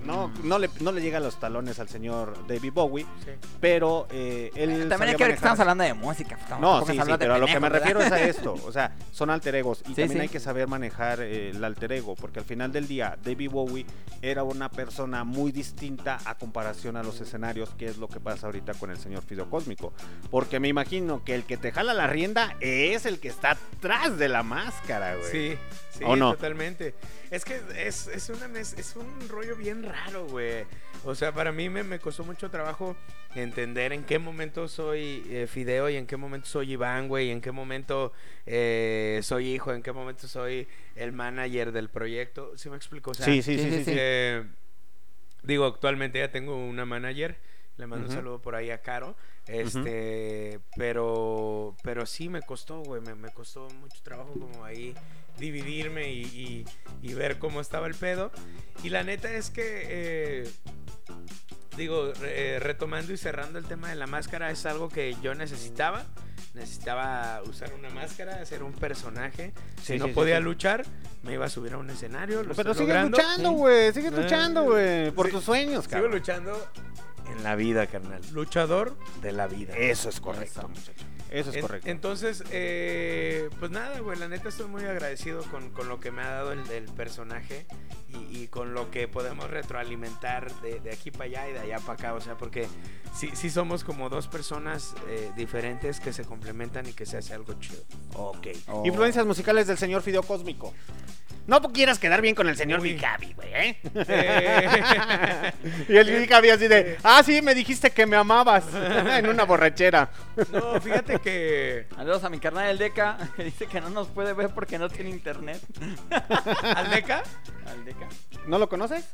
No, no, le, no le llega a los talones al señor David Bowie, Sí. pero eh, él. También hay que ver que estamos hablando de música. pues, No, sí, sí, pero a lo que me refiero es a <laughs> esto. O sea, son alter egos. Y Sí, también sí. hay que saber manejar eh, el alter ego. Porque al final del día, David Bowie era una persona muy distinta a comparación a los escenarios, que es lo que pasa ahorita con el señor Fideo Cósmico. Porque me imagino que el que te jala la rienda es el que está atrás de la máscara, güey. Sí, sí, ¿O no? totalmente. Es que es, es, una es un rollo bien raro, güey. O sea, para mí me, me costó mucho trabajo entender en qué momento soy eh, Fideo y en qué momento soy Iván, güey, y en qué momento eh, soy hijo, en qué momento soy el manager del proyecto. ¿Sí me explico? O sea, Sí, sí, sí, Sí, sí, sí, sí. eh, digo, actualmente ya tengo una manager. Le mando un saludo por ahí a Caro. Este, pero, pero sí me costó, güey. Me, me costó mucho trabajo como ahí dividirme y, y- y ver cómo estaba el pedo. Y la neta es que, eh, digo, eh, retomando y cerrando el tema de la máscara, es algo que yo necesitaba. Necesitaba usar una máscara, hacer un personaje. Sí, si no sí, podía sí. luchar, me iba a subir a un escenario. Lo Pero sigues logrando. luchando, güey. Sigues luchando, güey. Por sí. tus sueños, Sigo cabrón. luchando en la vida, carnal. Luchador de la vida. Eso es correcto, muchacho. Eso es En- correcto. Entonces, eh, pues nada, güey, la neta estoy muy agradecido con, con lo que me ha dado el, el personaje y, y con lo que podemos retroalimentar de, de aquí para allá y de allá para acá, o sea, porque sí, sí somos como dos personas eh, diferentes que se complementan y que se hace algo chido. Ok. Oh. Influencias musicales del señor Fideo Cósmico. No quieras quedar bien con el señor Uy. Vicabi, güey, ¿eh? Eh, <laughs> Y el Vicabi así de, ah, sí, me dijiste que me amabas <laughs> en una borrachera. no, fíjate que Saludos a mi carnal el Deca, <laughs> que dice que no nos puede ver porque no tiene internet. <laughs> Aldeca Al Deca. ¿No lo conoces?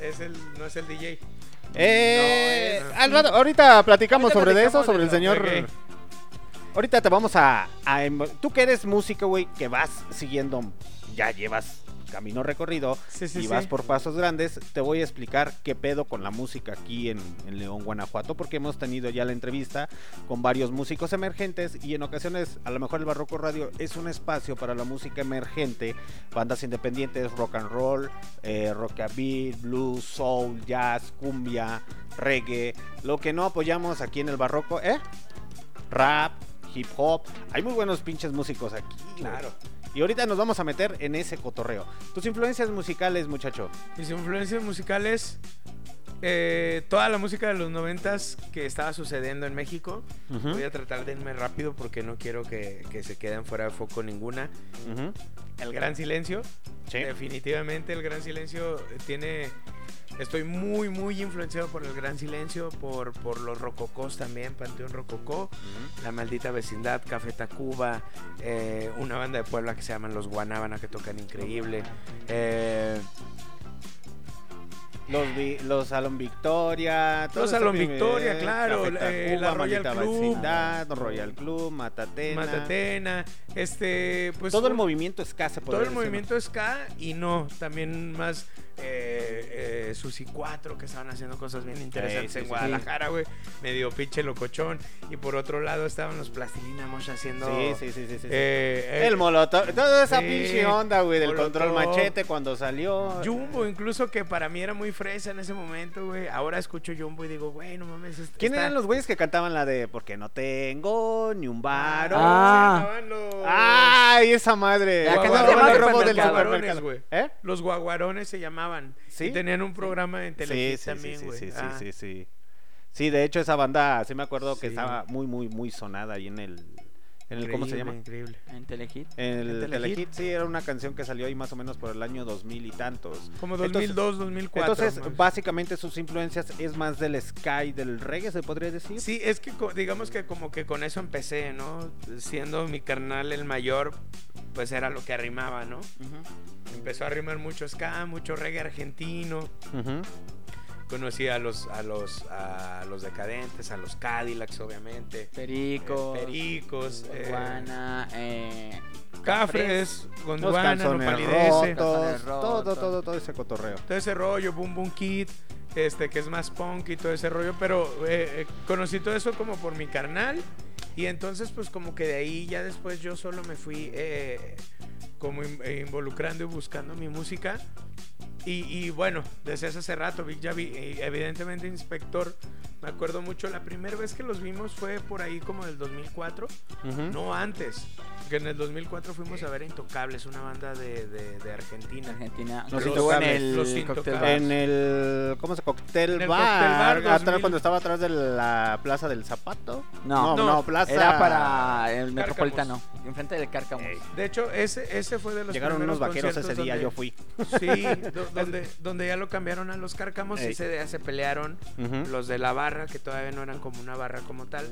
es el, no es el DJ. Eh, No, es- al rato- ahorita platicamos Ahorita sobre de eso, sobre de el señor... Ahorita te vamos a, a em- Tú que eres músico, güey, que vas siguiendo, ya llevas camino recorrido Sí, sí, y sí. vas por pasos grandes, te voy a explicar qué pedo con la música aquí en, en León, Guanajuato, porque hemos tenido ya la entrevista con varios músicos emergentes y en ocasiones a lo mejor el Barroco Radio es un espacio para la música emergente, bandas independientes, rock and roll, eh, rockabilly, blues, soul, jazz, cumbia, reggae, lo que no apoyamos aquí en el Barroco, ¿eh? Rap, hip hop, hay muy buenos pinches músicos aquí. Claro. Y ahorita nos vamos a meter en ese cotorreo. Tus influencias musicales, muchacho. Mis influencias musicales, eh, toda la música de los noventas que estaba sucediendo en México. Voy a tratar de irme rápido porque no quiero que, que se queden fuera de foco ninguna. El Gran Silencio. Sí. Definitivamente el Gran Silencio tiene... Estoy muy, muy influenciado por el Gran Silencio, por, por los rococós también, Panteón Rococó. La Maldita Vecindad, Café Tacuba, eh, una banda de Puebla que se llaman Los Guanábana que tocan increíble. Eh, Los, vi- los Salón Victoria. todo Los Salón primer- Victoria, claro, Café eh, la Royal Club. Vecindad, Royal Club, Matatena. Matatena, este, pues todo el movimiento ska se todo podría el decir, movimiento ska y no, también más eh, eh, Susi 4 que estaban haciendo cosas bien interesantes sí, en sí, Guadalajara, güey, medio pinche locochón y por otro lado estaban los Plastilina Mosh haciendo Sí, sí, sí, sí, sí, sí. eh, El eh, molotov, toda esa sí, pinche onda, güey, del Molotov. control machete cuando salió. Jumbo, incluso que para mí era muy fresa en ese momento, güey. Ahora escucho Jumbo y digo, güey, no mames. est- ¿Quién está- eran los güeyes que cantaban la de Porque no tengo ni un varo? Ah. se llamaban los- ¡Ay, esa madre! La canción se el robo del Supermercado. ¿Eh? Los guaguarones se llamaban. ¿Sí? Y tenían un programa en Sí, Telehit sí, también, güey. sí, sí, Ah. sí, sí. Sí, de hecho esa banda, sí me acuerdo que estaba muy, muy, muy sonada ahí en el, en el ¿cómo se llama? Increíble. En Telehit. En el En Telehit. Telehit, sí, era una canción que salió ahí más o menos por el año 2000 y tantos. Como Entonces- 2002, 2004. Entonces, más. básicamente sus influencias es más del sky, del reggae, se podría decir. Sí, es que digamos que como que con eso empecé, ¿no? Siendo mi carnal el mayor, pues era lo que arrimaba, ¿no? Empezó a arrimar mucho ska, mucho reggae argentino. Conocí a los, a los, a los decadentes, a los Cadillacs, obviamente. Perico. eh, Pericos. eh, Guana. Eh, Cafres, Los Gondwana, no calzones palidece. rotos, todo, todo, todo ese cotorreo. todo ese rollo, Boom Boom Kid, este, que es más punk y todo ese rollo, pero eh, eh, conocí todo eso como por mi carnal y entonces pues como que de ahí ya después yo solo me fui eh, como in- involucrando y buscando mi música y, y bueno, desde hace rato, Big Javi, evidentemente Inspector, me acuerdo mucho, la primera vez que los vimos fue por ahí como del 2004, Ujú. no antes, que en el 2004 fuimos a ver a Intocables, una banda de, de- de Argentina. Argentina. Los en Intocables. el Los. En el, ¿cómo se? Cocktail En el bar. Bar atrás 2000. cuando estaba atrás de la Plaza del Zapato. No, no, no, Plaza. Era para el Cárcamos. Metropolitano. Enfrente del Cárcamo. De hecho, ese, ese fue de los Llegaron unos vaqueros ese día, donde- yo fui. Sí, donde, donde ya lo cambiaron a los cárcamos Ey. y ese día se pelearon los de la barra, que todavía no eran como una barra como tal.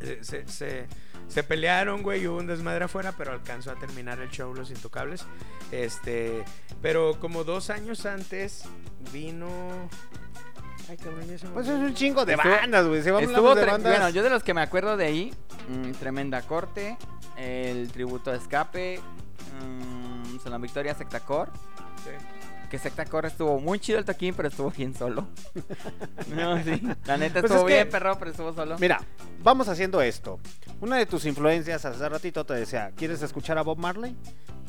Eh, Se, se, se pelearon, güey, y hubo un desmadre afuera, pero alcanzó a terminar el show Los Intocables. Este, pero como dos años antes vino... Ay, cabrón, se Pues es un chingo de Estuvo- bandas, güey. Si Estuvo de bandas. Bueno, yo de los que me acuerdo de ahí, mm, Tremenda Corte, el Tributo a Escape, mm, Salón Victoria, Sectacor. Sí. Que Sectacor estuvo muy chido el toquín, pero estuvo bien solo. <laughs> no, sí. La neta Pues estuvo es que- bien, perro, pero estuvo solo. Mira, vamos haciendo esto. Una de tus influencias hace ratito te decía, ¿quieres escuchar a Bob Marley?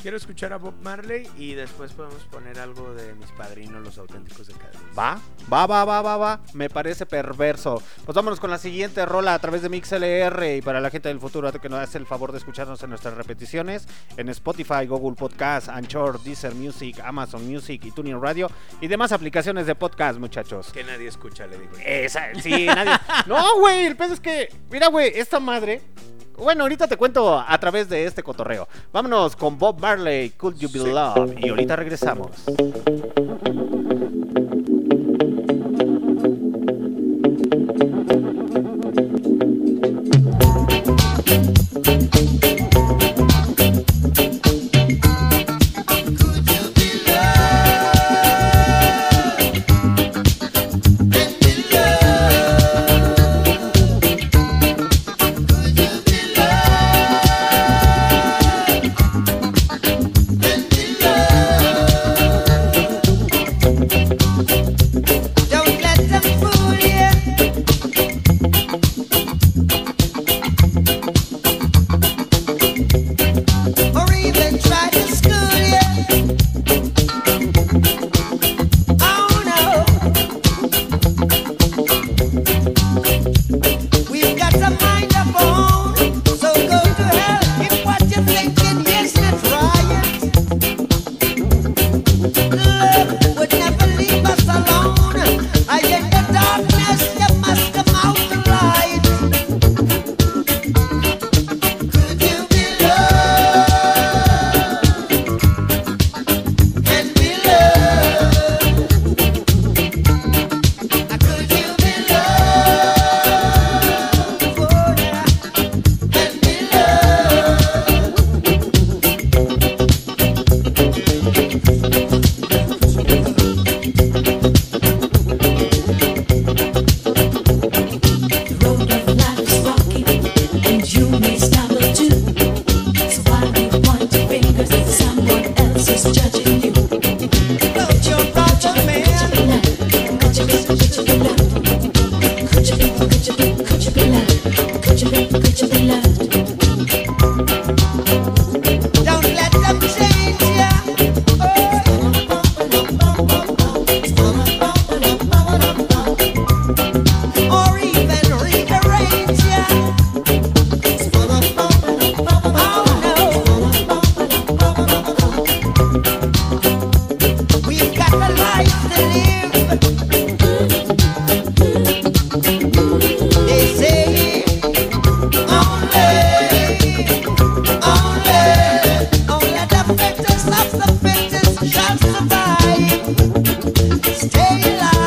Quiero escuchar a Bob Marley y después podemos poner algo de mis padrinos, los auténticos decadentes. Va, va, va, va, va, va. Me parece perverso. Pues vámonos con la siguiente rola a través de MixLR y para la gente del futuro que nos hace el favor de escucharnos en nuestras repeticiones en Spotify, Google Podcast, Anchor, Deezer Music, Amazon Music y Tuning Radio y demás aplicaciones de podcast, muchachos. Que nadie escucha, le digo. Esa, sí, nadie. <laughs> No, güey, el pedo es que, mira, güey, esta madre. Bueno, ahorita te cuento a través de este cotorreo. Vámonos con Bob Marley, Could You Be Love? Y ahorita regresamos. Stay alive.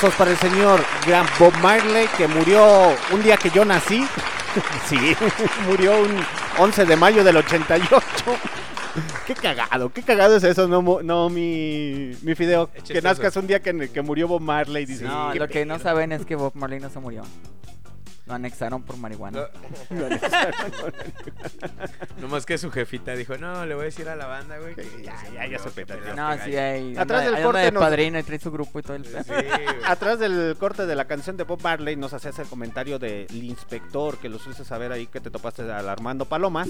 Aplausos para el señor Gran Bob Marley que murió un día que yo nací. <laughs> Sí, <laughs> murió un 11 de mayo del 88. <laughs> Qué cagado, qué cagado es eso, no, no mi, mi fideo. Es Que nazcas un día que, que murió Bob Marley. Dices, No, "Qué lo que no pedo". saben es que Bob Marley no se murió. Lo anexaron por marihuana. Nomás que su jefita dijo, no, le voy a decir a la banda, güey. que Ya, ya, ya se petateó. No, sí, gallo". hay. Atrás del ahí corte de nos- padrino y trae su grupo y todo el pedo. Sí, güey. Atrás del corte de la canción de Bob Marley nos hacías el comentario del inspector que lo suele saber ahí que te topaste al Armando Palomas.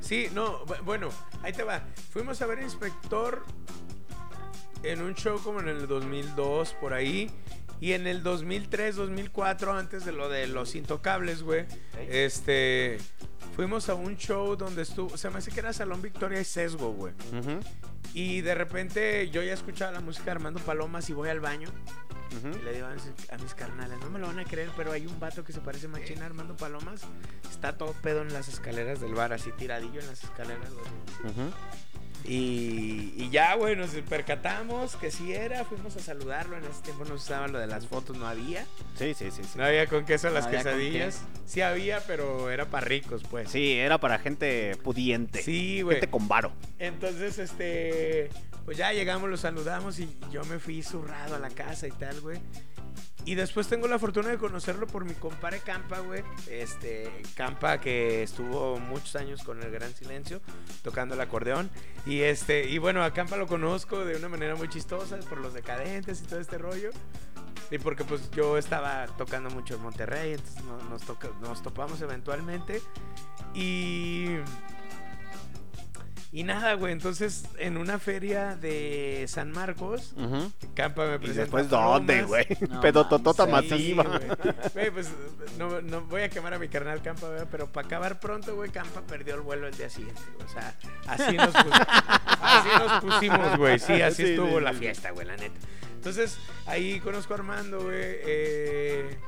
Sí, no, bu- bueno, ahí te va. Fuimos a ver Inspector en un show como en el 2002, por ahí. Y en el 2003, 2004, antes de lo de los intocables, güey. Este. Fuimos a un show donde estuvo. Se me hace que era Salón Victoria y Sesgo, güey. Ujú, Y de repente yo ya escuchaba la música de Armando Palomas y voy al baño. Y le digo a mis, carnales, no me lo van a creer, pero hay un vato que se parece machina a Armando Palomas. Está todo pedo en las escaleras del bar, así tiradillo en las escaleras, güey. Ujú. Y, y ya, güey, nos percatamos que sí era, fuimos a saludarlo. En ese tiempo no usaba lo de las fotos, no había. Sí, sí, sí. Sí, No había con queso No las quesadillas. Sí había, pero era para ricos, pues. Sí, era para gente pudiente. Sí, güey. Gente con varo. Entonces, este, pues ya llegamos, los saludamos y yo me fui zurrado a la casa y tal, güey. Y después tengo la fortuna de conocerlo por mi compadre Campa, güey. Este, Campa que estuvo muchos años con el Gran Silencio tocando el acordeón. Y este, y bueno, a Campa lo conozco de una manera muy chistosa por los decadentes y todo este rollo. Y porque pues yo estaba tocando mucho en Monterrey, entonces no- nos, toca- nos topamos eventualmente. Y y nada, güey, entonces en una feria de San Marcos, Ujú. Campa me ¿Y presenta después dónde, güey? No <laughs> Pedototota mames, Sí, masiva. güey. Güey, pues no, no voy a quemar a mi carnal Campa, güey, pero para acabar pronto, güey, Campa perdió el vuelo el día siguiente. güey. O sea, así nos, pus- así nos pusimos, güey. Sí, así Sí, estuvo sí, la sí. fiesta, güey, la neta. Entonces, ahí conozco a Armando, güey. eh,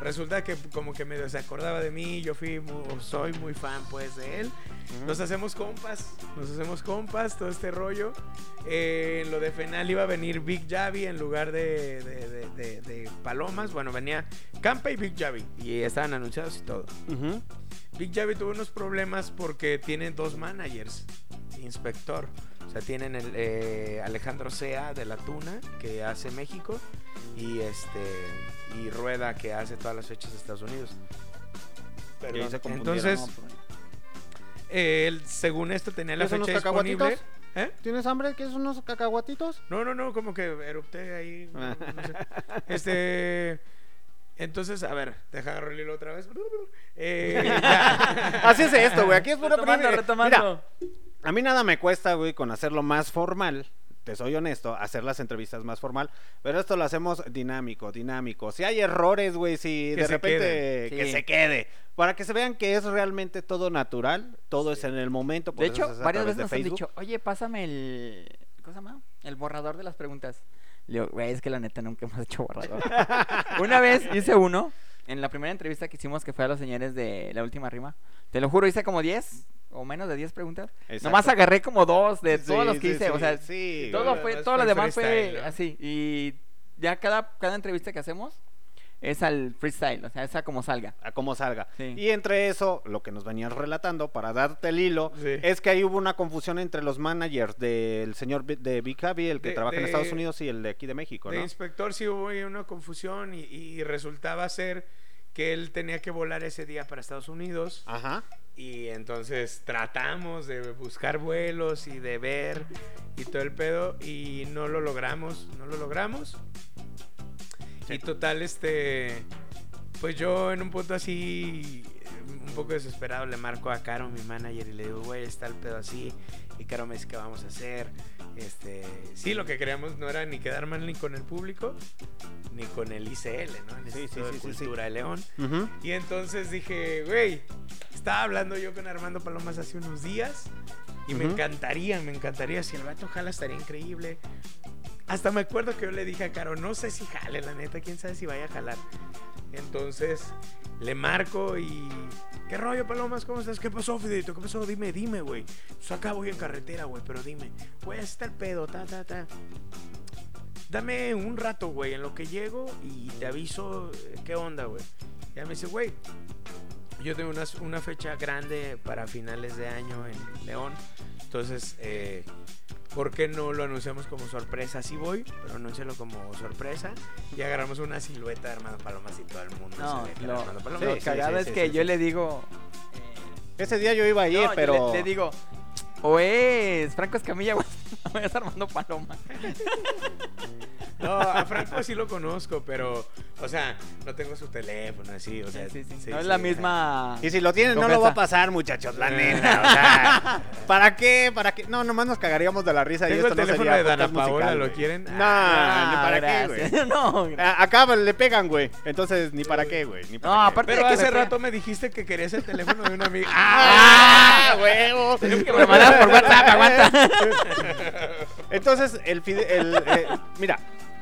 resulta que como que medio se acordaba de mí. Yo fui, mu- soy muy fan, pues, de él. Nos hacemos compas, nos hacemos compas, todo este rollo. Eh, en lo de Fenal iba a venir Big Javi en lugar de, de- de- de- Palomas. Bueno, venía Campa y Big Javi. Y estaban anunciados y todo. Big Javi tuvo unos problemas porque tiene dos managers, inspector. O sea, tienen el eh, Alejandro Sea de La Tuna, que hace México, y este y Rueda, que hace todas las fechas de Estados Unidos. Y ahí se confundieron. Entonces, No, pero- él, según esto, tenía la ¿Quieres unos fecha disponible. cacahuatitos? ¿Eh? ¿Tienes hambre? ¿Quieres unos cacahuatitos? No, no, no, como que erupté ahí. no- no sé. <laughs> Este. Entonces, a ver, deja agarrar el hilo otra vez. <laughs> Eh, <laughs> ya. Así es esto, güey. Aquí es pura Retomando, retomando. Mira, A mí nada me cuesta, güey, con hacerlo más formal. Te soy honesto, hacer las entrevistas más formal. Pero esto lo hacemos dinámico, dinámico. Si hay errores, güey, si Que de repente que se quede. Para que se vean que es realmente todo natural, todo es en el momento. por De hecho, varias veces nos han dicho, oye, pásame el. ¿Cómo se llama? El borrador de las preguntas. Le digo, güey, es que la neta nunca hemos hecho borrador. <laughs> Una vez hice uno, en la primera entrevista que hicimos, que fue a los señores de la última rima. Te lo juro, hice como 10 o menos de 10 preguntas. Exacto. Nomás agarré como dos de todos Sí, los que sí, hice. sí, o sea, sí, todo lo fue, demás todo lo fue demás fue freestyle, ¿no? así. Y ya cada, cada entrevista que hacemos es al freestyle, o sea, esa como salga. a cómo salga. Sí. Y entre eso, lo que nos venías relatando, para darte el hilo, Sí. es que ahí hubo una confusión entre los managers del señor Vi- de Big Javi, el que De- trabaja en de- Estados Unidos, y el de aquí de México, De ¿no? inspector sí hubo una confusión y, y resultaba ser que él tenía que volar ese día para Estados Unidos Ajá. y entonces tratamos de buscar vuelos y de ver y todo el pedo y no lo logramos, no lo logramos. Y total, este, pues yo en un punto así, un poco desesperado, le marco a Caro, mi manager, y le digo, güey, está el pedo así. Y Caro me dice, ¿qué vamos a hacer? Este, sí, lo que queríamos no era ni quedar mal ni con el público, ni con el ICL, ¿no? El Sí, sí, Instituto sí. Cultura de León. Y entonces dije, güey, estaba hablando yo con Armando Palomas hace unos días y me encantaría, me encantaría. Si el vato jala, estaría increíble. Hasta me acuerdo que yo le dije a Caro, no sé si jale, la neta, quién sabe si vaya a jalar. Entonces le marco y. ¿Qué rollo, Palomas? ¿Cómo estás? ¿Qué pasó, Fidelito? ¿Qué pasó? Dime, dime, güey. Acá voy en carretera, güey, pero dime. Así está el pedo, ta, ta, ta. Dame un rato, güey, en lo que llego y te aviso eh, qué onda, güey. Ya me dice, güey, yo tengo una, una fecha grande para finales de año en León. Entonces, eh, ¿por qué no lo anunciamos como sorpresa? Sí voy, pero anúncialo como sorpresa. Y agarramos una silueta de Armando Palomas y todo el mundo No, se lo, Armando Palomas. lo Sí, sí, cagado sí, es sí, que sí, yo sí. le digo. eh, Ese día yo iba a ir, no, yo pero... le, le digo, o es Franco Escamilla <laughs> o es Armando Paloma. No, a Franco sí lo conozco, pero, o sea, no tengo su teléfono así, o sea, Sí, sí, sí. sí, no es la misma. Y si lo tienen, no lo va a pasar, muchachos, la neta. O sea, ¿para qué? ¿Para qué? No, nomás nos cagaríamos de la risa y esto el no teléfono sería de Dana Paola, ¿lo quieren? No, Ah, ni para qué, güey. <laughs> no, Acá le pegan, güey. Entonces, ni para qué, güey. Ni para No, qué. aparte Pero de que hace rato me dijiste que querías el teléfono de una <laughs> amiga. ¡Ah, huevo! Que me mandaron por WhatsApp, aguanta. <laughs> Entonces, el, fide- el eh, mira,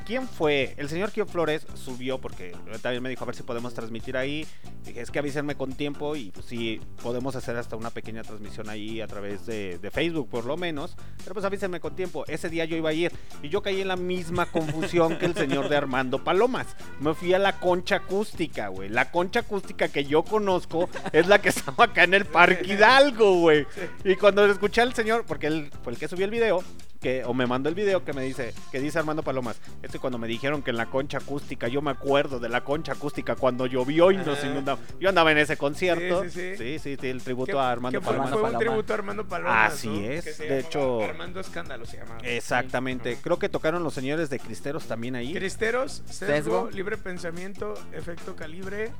¿quién fue? El señor Kio Flores subió porque también me dijo a ver si podemos transmitir ahí. Dije, es que avísenme con tiempo y pues sí, podemos hacer hasta una pequeña transmisión ahí a través de, de Facebook por lo menos. Pero pues avísenme con tiempo. Ese día yo iba a ir y yo caí en la misma confusión que el señor de Armando Palomas. Me fui a la concha acústica, güey. La concha acústica que yo conozco es la que <laughs> estaba acá en el Parque Hidalgo, güey. Y cuando escuché al señor, porque él fue el que subió el video, que, o me mandó el video que me dice, que dice Armando Palomas, este cuando me dijeron que en la concha acústica, yo me acuerdo de la concha acústica cuando llovió y nos inundamos. Yo andaba en ese concierto. Sí, sí, sí. sí, sí, sí, el tributo a Armando Palomas. fue un tributo a Armando Palomas. Así ¿no? es, Que se de hecho- Armando Escándalo se llamaba. Exactamente. Sí. Creo que tocaron los señores de Cristeros también ahí. Cristeros, sesgo, Sesgo. libre pensamiento, efecto calibre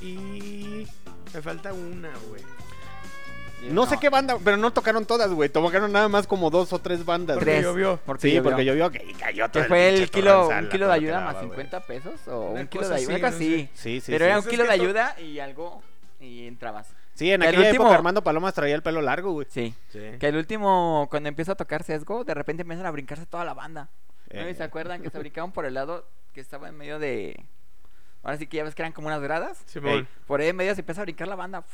y me falta una, güey. No sé qué banda, pero no tocaron todas, güey. Tocaron nada más como dos o tres bandas. Porque Tres. llovió. Porque Sí, llovió. porque llovió que y cayó todo Que el fue el kilo, un kilo de ayuda más güey. 50 pesos o Una un kilo de ayuda, así. sé. Sí, sí, Pero sí. era un Pues es kilo de ayuda y algo y entrabas. Sí, en que el aquella último- época Armando Palomas traía el pelo largo, güey. Sí. Sí. Que el último, cuando empieza a tocar sesgo, de repente empiezan a brincarse toda la banda. ¿No? Eh. ¿Y se acuerdan que se brincaban por el lado que estaba en medio de... Ahora sí que ya ves que eran como unas gradas. Simón. Por ahí en medio se empieza a brincar la banda.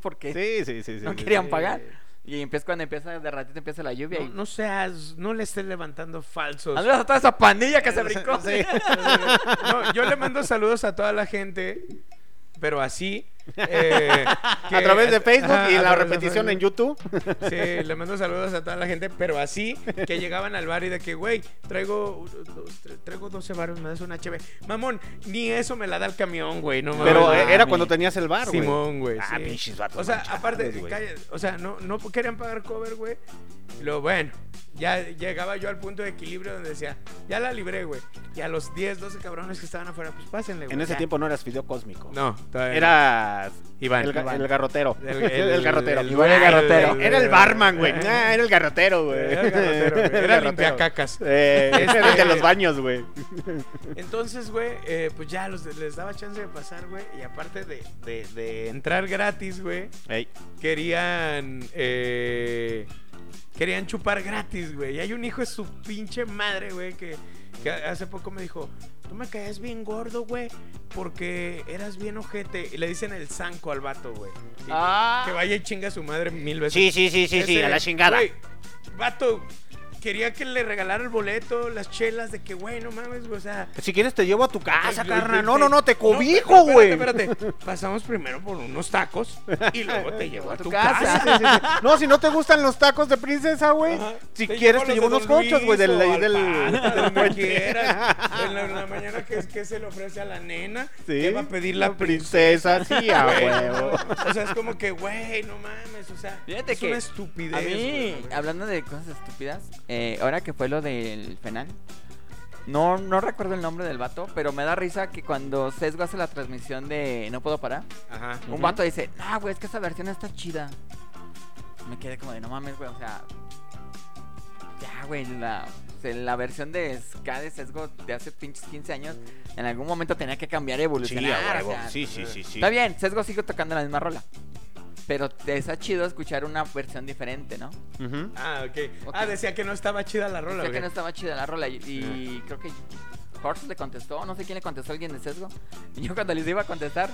Porque Sí, sí, sí, sí. no sí, querían sí. pagar. Y empieza cuando empieza, de ratito empieza la lluvia. No, y... no seas, no le estés levantando falsos. Saludos a toda esa pandilla que se brincó. Sí. No, yo le mando saludos a toda la gente, pero así. Eh, que- <laughs> A través de Facebook Ajá, y la repetición en. YouTube. <laughs> Sí, le mando saludos a toda la gente, pero así que llegaban al bar y de que, güey, traigo, traigo 12 baros, me das una HB. Mamón, ni eso me la da el camión, güey, no mames. Pero era cuando tenías el bar, güey. Simón, güey. Ah, sí. pinches vatos O sea, manchados, aparte, o sea, no, no querían pagar cover, güey. Luego, bueno, ya llegaba yo al punto de equilibrio donde decía, ya la libré, güey. Y a los 10, 12 cabrones que estaban afuera, pues pásenle, güey. En ese ya. tiempo no eras fideo cósmico. No, todavía no. Eras Iván. el, ga- Iván. el garrotero. El- <laughs> El, el- garrotero. el- Iván el garrotero. Era el barman, güey. Ah, era el garrotero, güey. Era el garrotero, güey. <laughs> Era limpiacacas. Eh, Este- era el de los baños, güey. <laughs> Entonces, güey, eh, pues ya los, les daba chance de pasar, güey. Y aparte de, de- de entrar gratis, güey, Ey, querían. eh, querían chupar gratis, güey. Y hay un hijo de su pinche madre, güey, que, que hace poco me dijo: Tú me caes bien gordo, güey, porque eras bien ojete. Y le dicen el zanco al vato, güey. Ah. Que vaya y chinga a su madre mil veces. Sí, sí, sí, sí, sí, a la chingada. güey, vato, quería que le regalara el boleto, las chelas, de que, güey, no mames, güey, o sea. Si quieres te llevo a tu casa, Ay, carnal. No, no, no, te cobijo, güey. Espérate, espérate. Pasamos primero por unos tacos y luego te llevo a <laughs> tu, casa. No, si no te gustan los tacos de princesa, güey. Si Te quieres te llevo unos Don cochos, güey, del, del, del <laughs> quieras. <laughs> En la, en la mañana que, que se le ofrece a la nena, Sí, que va a pedir la princesa, sí, a huevo. O sea, es como que, güey, no mames, o sea, Fíjate es que una estupidez. A mí, hablando de cosas estúpidas, eh, ahora que fue lo del penal, no, no recuerdo el nombre del vato, pero me da risa que cuando Sesgo hace la transmisión de No Puedo Parar, Ajá. un vato dice, no, güey, es que esa versión está chida. Me quedé como de, no mames, güey, o sea, ya, güey, la, la versión de Ska de Sesgo de hace pinches 15 años, en algún momento tenía que cambiar Sí, evolucionar. a o sea, Sí, sí, sí, sí. Está bien, Sesgo sigue tocando la misma rola. Pero te está chido escuchar una versión diferente, ¿no? Ujú. Ah, ok. Ok. Ah, decía que no estaba chida la rola, Sé que no estaba chida la rola y, y creo que Horst le contestó, no sé quién le contestó, alguien de sesgo. Y yo cuando les iba a contestar,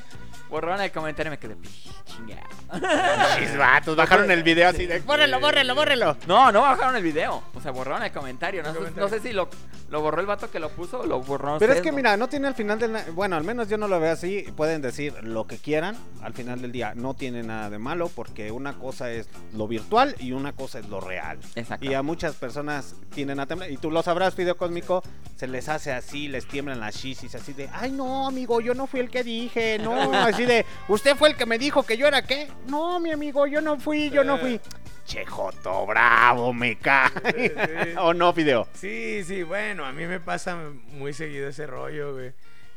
borraron el comentario y me quedé, "Pi, chinga. <laughs> Chis, vatos, bajaron el video así de. ¡Bórrelo, bórrelo, bórrelo! No, no bajaron el video, o sea, borraron el comentario. No, El sé, comentario. no sé si lo, lo borró el vato que lo puso o lo borró Pero es que mira, no tiene al final del... Bueno, al menos yo no lo veo así. Pueden decir lo que quieran. Al final del día no tiene nada de malo porque una cosa es lo virtual y una cosa es lo real. Exacto. Y a muchas personas tienen a temblar. Y tú lo sabrás, Video Cósmico, se les hace así, les tiemblan las chisis, así de, ay no, amigo, yo no fui el que dije, no, así de, usted fue el que me dijo que yo era qué. No, mi amigo, yo no fui, yo no fui. Chejoto, bravo, me cae. Sí. <laughs> ¿O no, Video? Sí, sí, bueno, a mí me pasa muy seguido ese rollo, güey.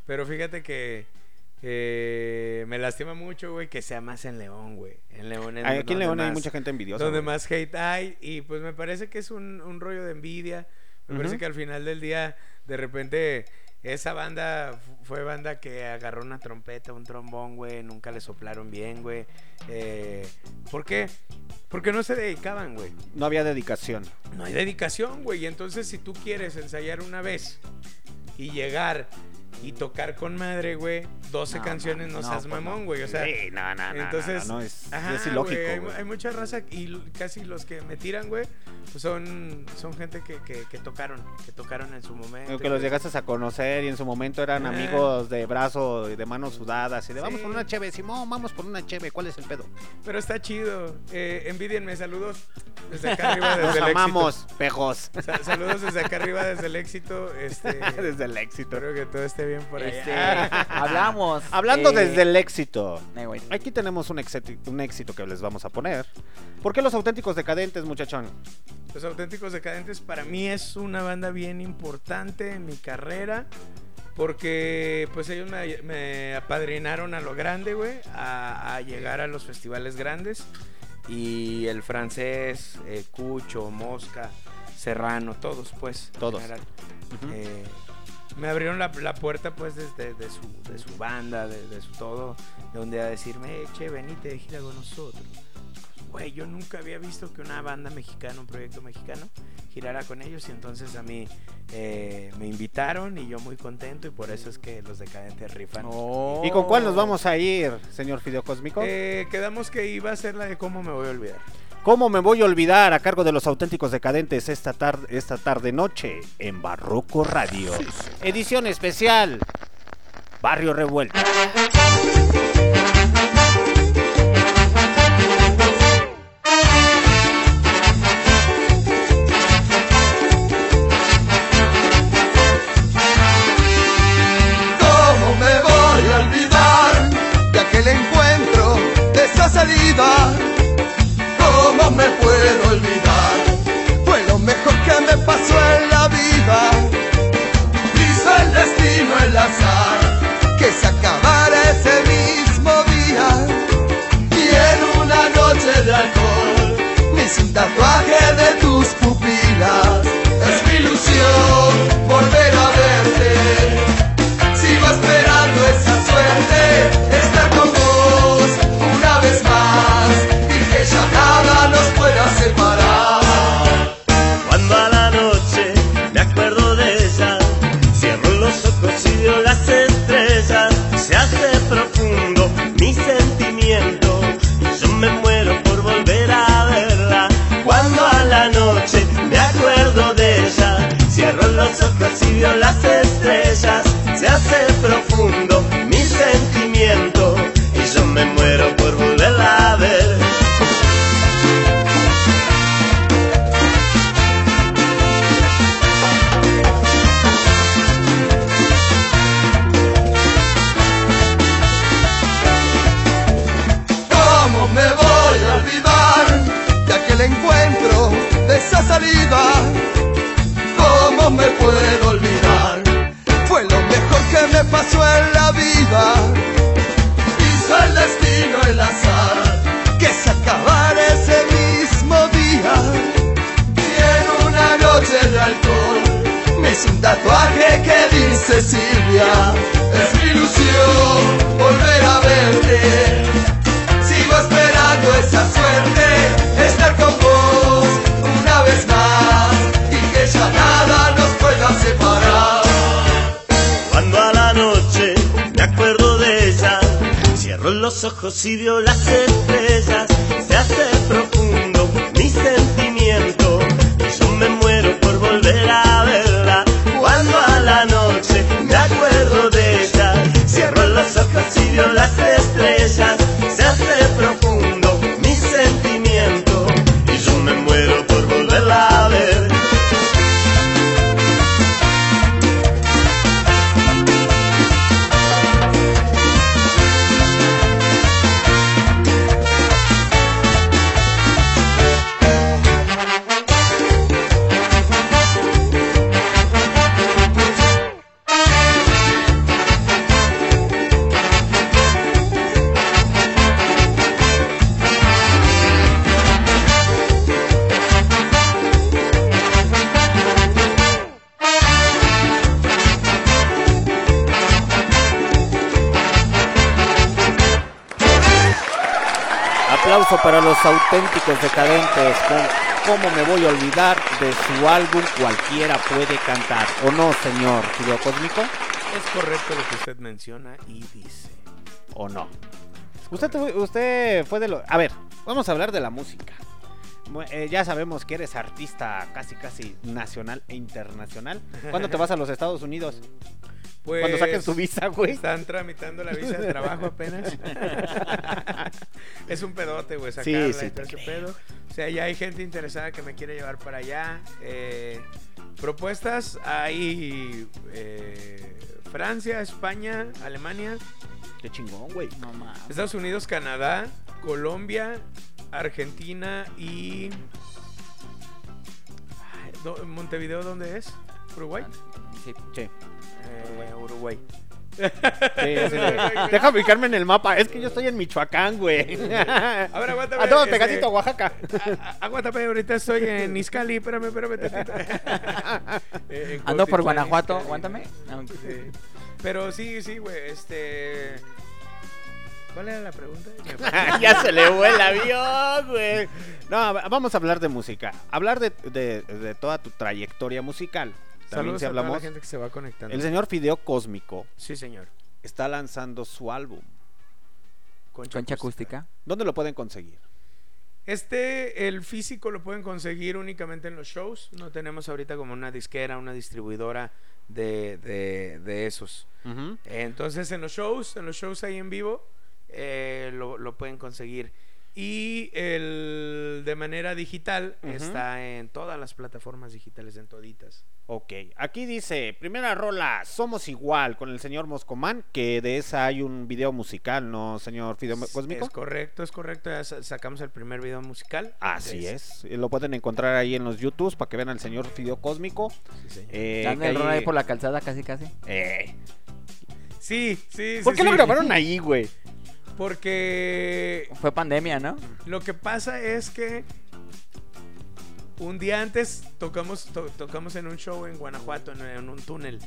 Pero fíjate que eh, me lastima mucho, güey, que sea más en León, güey. En León es Aquí en León hay mucha gente envidiosa. Donde güey. más hate hay. Y pues me parece que es un, un rollo de envidia. Me parece que al final del día, de repente, esa banda fu- fue banda que agarró una trompeta, un trombón, güey. Nunca le soplaron bien, güey. Eh, ¿Por qué? Porque no se dedicaban, güey. No había dedicación. No hay dedicación, güey. Y entonces, si tú quieres ensayar una vez y llegar y tocar con madre, güey, 12 No, canciones no, no, seas pues mamón, no. güey. O sea, Sí, no, no, no, entonces, no, es, ajá, es ilógico. güey, hay, mucha raza y casi los que me tiran, güey, pues son, son gente que, que, que tocaron, que tocaron en su momento. que los llegaste a conocer y en su momento eran Ah. amigos de brazo y de manos sudadas y de vamos Sí. por una cheve, Simón, vamos por una cheve, ¿cuál es el pedo? Pero está chido. Eh, envidienme, saludos desde acá arriba, desde Nos el amamos, pejos. éxito. Sa- saludos desde acá arriba, desde el éxito. Este, <laughs> desde el éxito. espero que todo esté bien por Este, allá. <laughs> hablamos. Hablando eh, desde el éxito. eh. Aquí tenemos un, éxito- un éxito que les vamos a poner. ¿Por qué los auténticos decadentes, muchachón? Los auténticos decadentes para mí es una banda bien importante en mi carrera. Porque pues ellos me, me apadrinaron a lo grande, güey. A, a llegar a los festivales grandes. Y el francés, eh, Cucho, Mosca, Serrano, todos pues. Todos. general. Eh, me abrieron la, la puerta pues desde de su, de su banda, de, de su todo, de donde a decirme, "Eh, che, venite de gira con nosotros. Güey, yo nunca había visto que una banda mexicana, un proyecto mexicano, girara con ellos y entonces a mí eh, me invitaron y yo muy contento y por eso es que los decadentes rifan. Oh. ¿Y con cuál nos vamos a ir, señor Fideo Cósmico? Eh, quedamos que iba a ser la de cómo me voy a olvidar. ¿Cómo me voy a olvidar a cargo de los auténticos decadentes esta tarde, esta tarde noche en Barroco Radio? Edición especial. Barrio Revuelto. paso en la hizo el destino el azar, que se acabara ese mismo día, y en una noche de alcohol, ni sin tatuaje. Y veo las estrellas. Se hace profundo mi sentimiento y yo me muero por volverla a ver. ¿Cómo me voy a olvidar de aquel encuentro, de esa salida? ¿Cómo me puedo olvidar? Fue lo mejor que me pasó en la vida. Hizo el destino el azar que se acabara ese mismo día. Y en una noche de alcohol me hice un tatuaje que dice Silvia. Es mi ilusión y veo voy a olvidar de su álbum Cualquiera puede cantar? ¿O no, señor Fideo Cósmico? Es correcto lo que usted menciona y dice. ¿O no? Usted, usted fue de lo... A ver, vamos a hablar de la música. Eh, ya sabemos que eres artista casi casi nacional e internacional. ¿Cuándo te <laughs> vas a los Estados Unidos? Pues, Cuando saques tu visa, güey. Están tramitando la visa de trabajo apenas. <laughs> es un pedote, güey, Sí, sacarla sí, y todo te ese pedo. O sea, ya hay gente interesada que me quiere llevar para allá. Eh, propuestas hay eh, Francia, España, Alemania, Qué chingón, güey. No mames. Estados Unidos, Canadá, Colombia, Argentina y... Ay, ¿Montevideo dónde es? ¿Uruguay? Sí. Sí. Eh, Uruguay. Sí, sí, sí. <laughs> Déjame ubicarme en el mapa. Es que yo estoy en Michoacán, güey. A ver, aguántame. A todo este, pegadito a Oaxaca. a- a- Aguántame, ahorita estoy en Izcali. Espérame, espérame. tantito. <laughs> Eh, en Ando por Guanajuato, aguántame. No, Sí. Pero sí, sí, güey. Este. ¿Cuál era la pregunta? <laughs> ya se le fue el avión, güey. No, vamos a hablar de música. Hablar de, de- de toda tu trayectoria musical. También Saludos si a toda hablamos. la gente que se va conectando. El señor Fideo Cósmico Sí, señor. está lanzando su álbum. Concha acústica. ¿Dónde lo pueden conseguir? Este, el físico lo pueden conseguir únicamente en los shows. No tenemos ahorita como una disquera, una distribuidora de, de, de esos. Entonces en los shows, en los shows ahí en vivo, eh, lo, lo pueden conseguir. Y el de manera digital está en todas las plataformas digitales, en toditas. Ok, aquí dice, primera rola, Somos Igual, con el señor Moscomán, que de esa hay un video musical, ¿no, señor Fideo Cósmico? Es correcto, es correcto. Ya sa- sacamos el primer video musical. Así es, lo pueden encontrar ahí en los YouTubes para que vean al señor Fideo Cósmico. Sí, señor. Eh, el rol ahí- ahí por la calzada casi casi. Eh, sí, sí. ¿Por sí, qué lo grabaron ahí, güey? Porque Fue pandemia, ¿no? Lo que pasa es que un día antes tocamos, to- tocamos en un show en Guanajuato, en, en un túnel.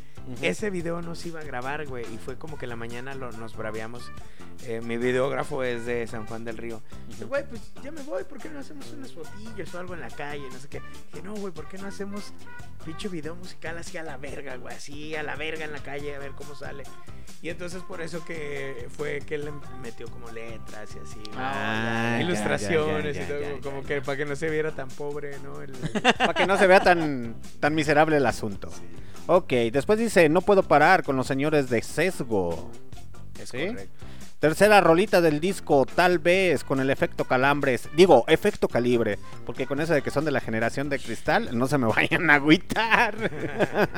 Ese video no se iba a grabar, güey, y fue como que la mañana lo- nos braveamos. Eh, mi videógrafo es de San Juan del Río. Dice, Güey, pues ya me voy, ¿por qué no hacemos unas fotillas o algo en la calle? No sé qué. Dije, no, güey, ¿por qué no hacemos pinche video musical así a la verga, güey, así a la verga en la calle, a ver cómo sale. Y entonces por eso que fue que le metió como letras y así. Ah, ya, ilustraciones ya, ya, y todo, como que para que no se viera tan pobre, ¿no? El- <laughs> Para que no se vea tan, tan miserable el asunto. Ok, después dice, no puedo parar con los señores de sesgo. es ¿Sí? correcto. Tercera rolita del disco, tal vez con el efecto calambres. Digo, efecto calibre. Porque con eso de que son de la generación de cristal, no se me <laughs> vayan a agüitar. <laughs>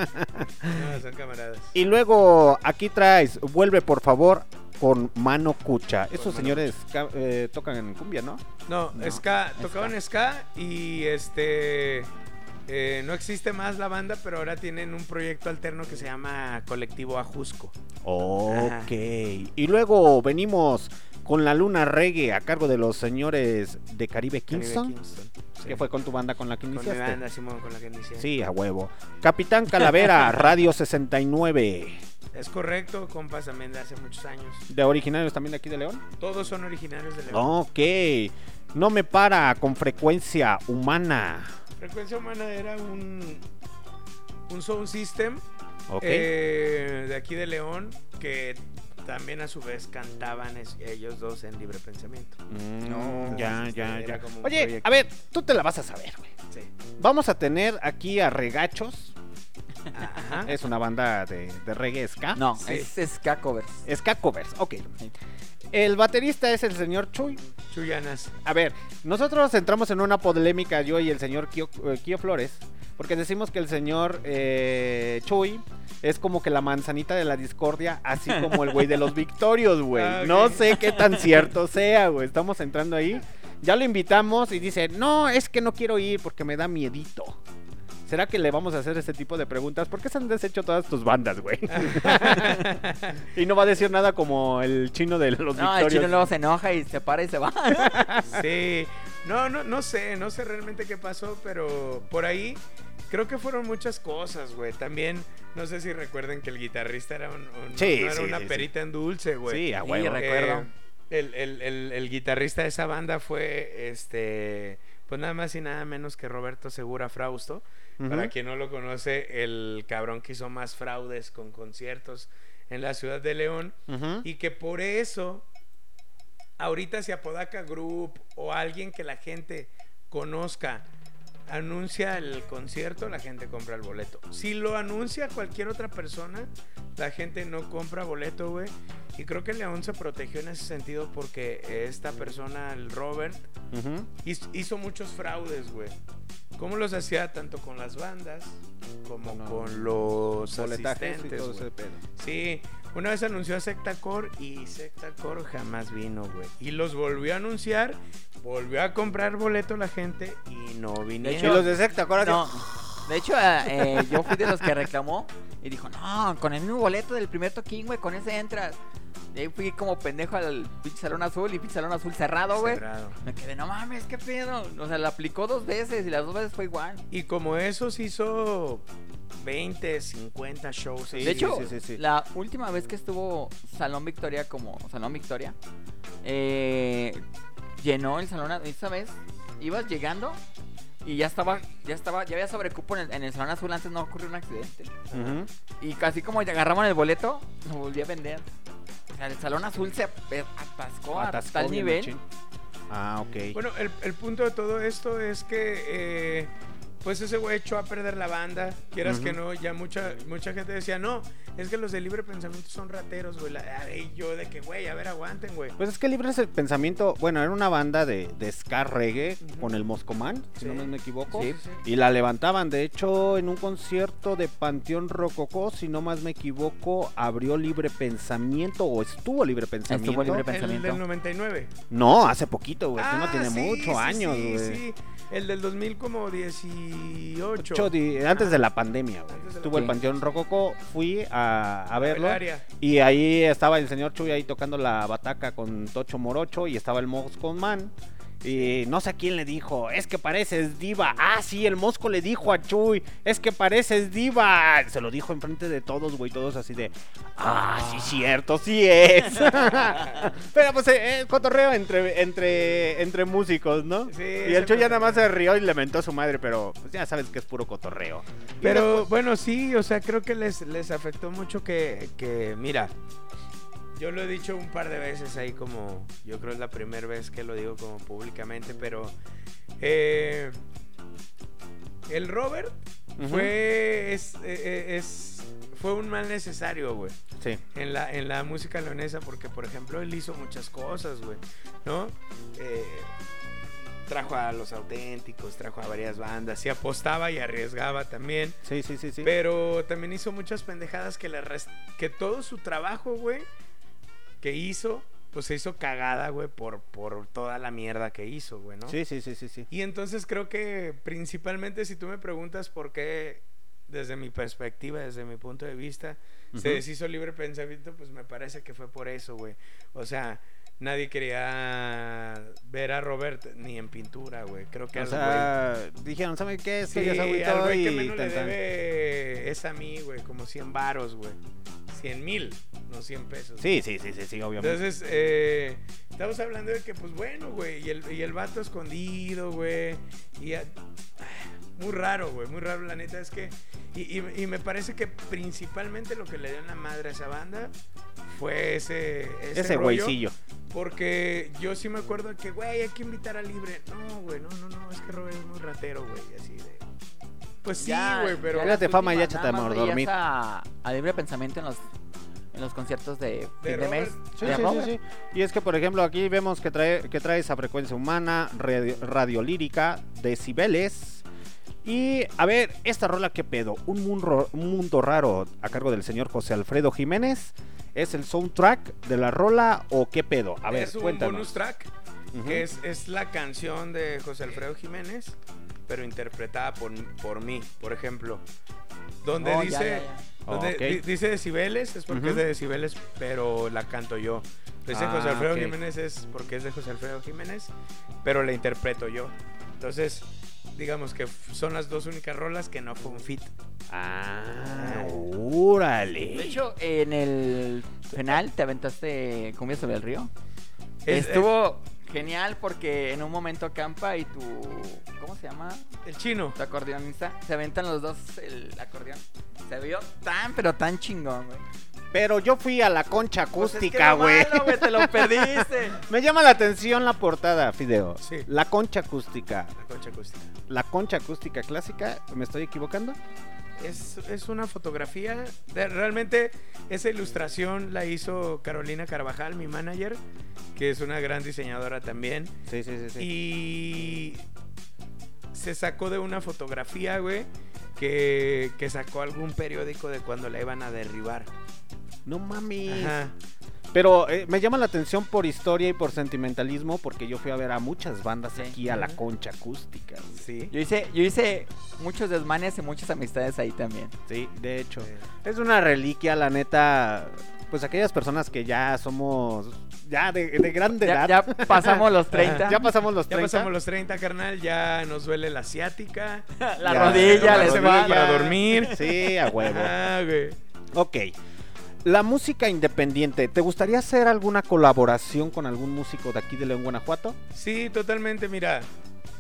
No, son camaradas. y luego aquí traes, vuelve por favor con mano cucha. Esos señores ca- eh, tocan en cumbia, ¿no? No, No, ska, tocaban ska y este eh, no existe más la banda, pero ahora tienen un proyecto alterno que se llama Colectivo Ajusco. Ok. Y luego venimos con la luna reggae a cargo de los señores de Caribe Kingston. Sí. Que fue con tu banda con la que con mi iniciaste. banda, Simón, con la que inicié. Sí, a huevo. Capitán Calavera, <laughs> Radio 69. Es correcto, compas también de hace muchos años. ¿De originarios también de aquí de León? Todos son originarios de León. Ok. No me para con frecuencia humana. Frecuencia Humana era un, un sound system Ok. eh, de aquí de León que también a su vez cantaban es- ellos dos en Libre Pensamiento. Mm, No, ya, este, ya, era ya. como un Oye, proyecto. a ver, tú te la vas a saber, güey. Sí. Vamos a tener aquí a Regachos. Ajá. Es una banda de, de reggae ska. No, Sí. es ska covers. Ska covers, ok. El baterista es el señor Chuy. Chuyanas. A ver, nosotros entramos en una polémica, yo y el señor Kio, eh, Kio Flores, porque decimos que el señor eh, Chuy es como que la manzanita de la discordia, así <laughs> como el güey de los Victorios, güey. Ah. No sé qué tan cierto sea, güey. Estamos entrando ahí. Ya lo invitamos y dice, no, es que no quiero ir porque me da miedito. ¿Será que le vamos a hacer este tipo de preguntas? ¿Por qué se han deshecho todas tus bandas, güey? <laughs> y no va a decir nada como el chino de los No, el Victorios. chino luego se enoja y se para y se va. <laughs> Sí. No, no, no sé, no sé realmente qué pasó, pero por ahí creo que fueron muchas cosas, güey. También, no sé si recuerden que el guitarrista era, un, un- Sí, no era sí, una sí, sí. perita en dulce, güey. Sí, a huevo. recuerdo. Eh, el, el- el- el guitarrista de esa banda fue, este, pues nada más y nada menos que Roberto Segura Frausto. Para quien no lo conoce, el cabrón que hizo más fraudes con conciertos en la ciudad de León. Y que por eso, ahorita si Apodaca Group o alguien que la gente conozca anuncia el concierto, la gente compra el boleto. Si lo anuncia cualquier otra persona, la gente no compra boleto, güey. Y creo que León se protegió en ese sentido porque esta persona, el Robert, hizo, hizo muchos fraudes, güey. ¿Cómo los hacía? Tanto con las bandas como Con con los Boletajes y asistentes, todo ese pedo. Sí, una vez anunció a Secta Core y Secta Core jamás vino, güey. Y los volvió a anunciar, volvió a comprar boleto la gente y no vinieron. Y los de secta, acuérdate. No, de hecho, eh, yo fui de los que reclamó y dijo, no, con el mismo boleto del primer toquín, güey, con ese entras. Y ahí fui como pendejo al pinche salón azul y pinche salón azul cerrado, güey. Cerrado. Me quedé, no mames, qué pedo. O sea, la aplicó dos veces y las dos veces fue igual. Y como esos hizo 20, 50 shows. Sí, de hecho, sí, sí, sí. la última vez que estuvo Salón Victoria como Salón Victoria, eh, llenó el salón. Esta vez ibas llegando y ya estaba, ya estaba, ya había sobrecupo en el, en el salón azul. Antes no ocurrió un accidente. Y casi como agarramos el boleto, lo volví a vender. O sea, el salón azul se atascó, a tal nivel. machín. Ah, ok. Bueno, el, el punto de todo esto es que, eh, pues ese güey echó a perder la banda. Quieras que no, ya mucha mucha gente decía, no, es que los de libre pensamiento son rateros, güey. La- Y yo de que, güey, a ver, aguanten, güey. Pues es que Libre es el pensamiento. Bueno, era una banda de, de ska reggae con el Moscomán, si Sí. no me equivoco. Sí. Y la levantaban. De hecho, en un concierto de Panteón Rococó, si no más me equivoco, abrió Libre Pensamiento o estuvo Libre Pensamiento. Libre El Pensamiento. del 99. No, hace poquito, güey. que no Ah, tiene sí, muchos sí, años, sí, güey. sí. El del 2000 como 18. Ocho di- antes de la pandemia, güey. Estuvo el. Panteón Rococó, fui a, a verlo. Y ahí estaba el señor Chuy ahí tocando la bataca con Tocho Morocho y estaba el Moscon Man. Y no sé a quién le dijo, es que pareces diva. Ah, sí, el mosco le dijo a Chuy, es que pareces diva. Se lo dijo enfrente de todos, güey, todos así de, ah, sí, cierto, sí es. <laughs> Pero pues eh, eh, cotorreo entre, entre, entre músicos, ¿no? Sí, y el Chuy ya nada más se rió y le mentó a su madre, pero pues ya sabes que es puro cotorreo. Pero después- bueno, sí, o sea, creo que les, les afectó mucho que, que, mira, yo lo he dicho un par de veces ahí como, yo creo es la primera vez que lo digo como públicamente, pero eh, el Robert fue, es, eh, eh, es, fue un mal necesario, güey Sí. en la, en la música leonesa porque, por ejemplo, él hizo muchas cosas, güey, ¿no? Eh, trajo a los auténticos, trajo a varias bandas, y apostaba y arriesgaba también, Sí, sí, sí, sí. pero también hizo muchas pendejadas que le rest- que todo su trabajo, güey, que hizo, pues se hizo cagada, güey, por, por toda la mierda que hizo, güey, ¿no? Sí, sí, sí, sí, sí. Y entonces creo que principalmente si tú me preguntas por qué, desde mi perspectiva, desde mi punto de vista, se deshizo libre pensamiento, pues me parece que fue por eso, güey. O sea, nadie quería ver a Robert ni en pintura, güey. Creo que O al sea, dijeron, ¿saben qué? güey... Esto Sí, ya se al güey que menos le debe es a mí, güey, como 100 varos, güey. 100 mil, no 100 pesos. Sí, sí, sí, sí, sí, obviamente. Entonces, eh, estamos hablando de que, pues bueno, güey, y el, y el vato escondido, güey, y a- muy raro, güey, muy raro, la neta es que, y, y- y me parece que principalmente lo que le dio en la madre a esa banda fue ese, ese, güeycillo. Porque yo sí me acuerdo que, güey, hay que invitar a Libre. No, güey, no, no, no, es que Robert es muy ratero, güey, así de... Pues sí, Ya- güey, pero... ya Fíjate, fama, ya últimas, échate a dormir. A, a libre pensamiento en los, en los conciertos de fin de, mes. Sí, de sí, sí. Y es que, por ejemplo, aquí vemos que trae, que trae esa frecuencia humana, radio, radiolírica, decibeles. Y, a ver, esta rola, ¿qué pedo? Un mundo, un mundo raro a cargo del señor José Alfredo Jiménez. ¿Es el soundtrack de la rola o qué pedo? A ver, es un cuéntanos. bonus track. Ujú. que es, es la canción de José Alfredo Jiménez, pero interpretada por, por mí, por ejemplo. Donde Oh, ya, dice, ya, ya. donde Ok. di- dice decibeles, es porque Ujú. es de decibeles, pero la canto yo. Dice Ah, José Alfredo ok. Jiménez es porque es de José Alfredo Jiménez, pero la interpreto yo. Entonces, digamos que son las dos únicas rolas que no fue un fit. Ah, órale. De hecho, en el final te aventaste cumbia sobre el río. Es- Estuvo genial porque en un momento Campa y tu. ¿Cómo se llama? El chino. Tu acordeonista. Se aventan los dos el acordeón. Se vio tan, pero tan chingón, güey. Pero yo fui a la concha Pues es que acústica, güey. malo, güey. Te lo <laughs> perdiste. Me llama la atención la portada, Fideo. Sí. La concha acústica. La concha acústica. La concha acústica clásica, ¿me estoy equivocando? Es, es una fotografía. de- realmente esa ilustración la hizo Carolina Carvajal, mi manager, que es una gran diseñadora también. Sí, sí, sí, sí. Y se sacó de una fotografía, güey, que, que sacó algún periódico de cuando la iban a derribar. No mami. Ajá. Pero eh, me llama la atención por historia y por sentimentalismo porque yo fui a ver a muchas bandas Sí. aquí a la concha acústica. Sí. Yo hice, yo hice muchos desmanes y muchas amistades ahí también. Sí, de hecho. Es una reliquia, la neta. Pues aquellas personas que ya somos ya de, de grande Ya, edad. ya pasamos los <laughs> 30. Ya pasamos los Ya 30. pasamos los 30, carnal, ya nos duele la asiática. <laughs> la Ya. rodilla, la La rodilla. para <laughs> dormir. Sí, a huevo. Ah, güey. Ok. La música independiente, ¿te gustaría hacer alguna colaboración con algún músico de aquí de León, Guanajuato? Sí, totalmente, mira.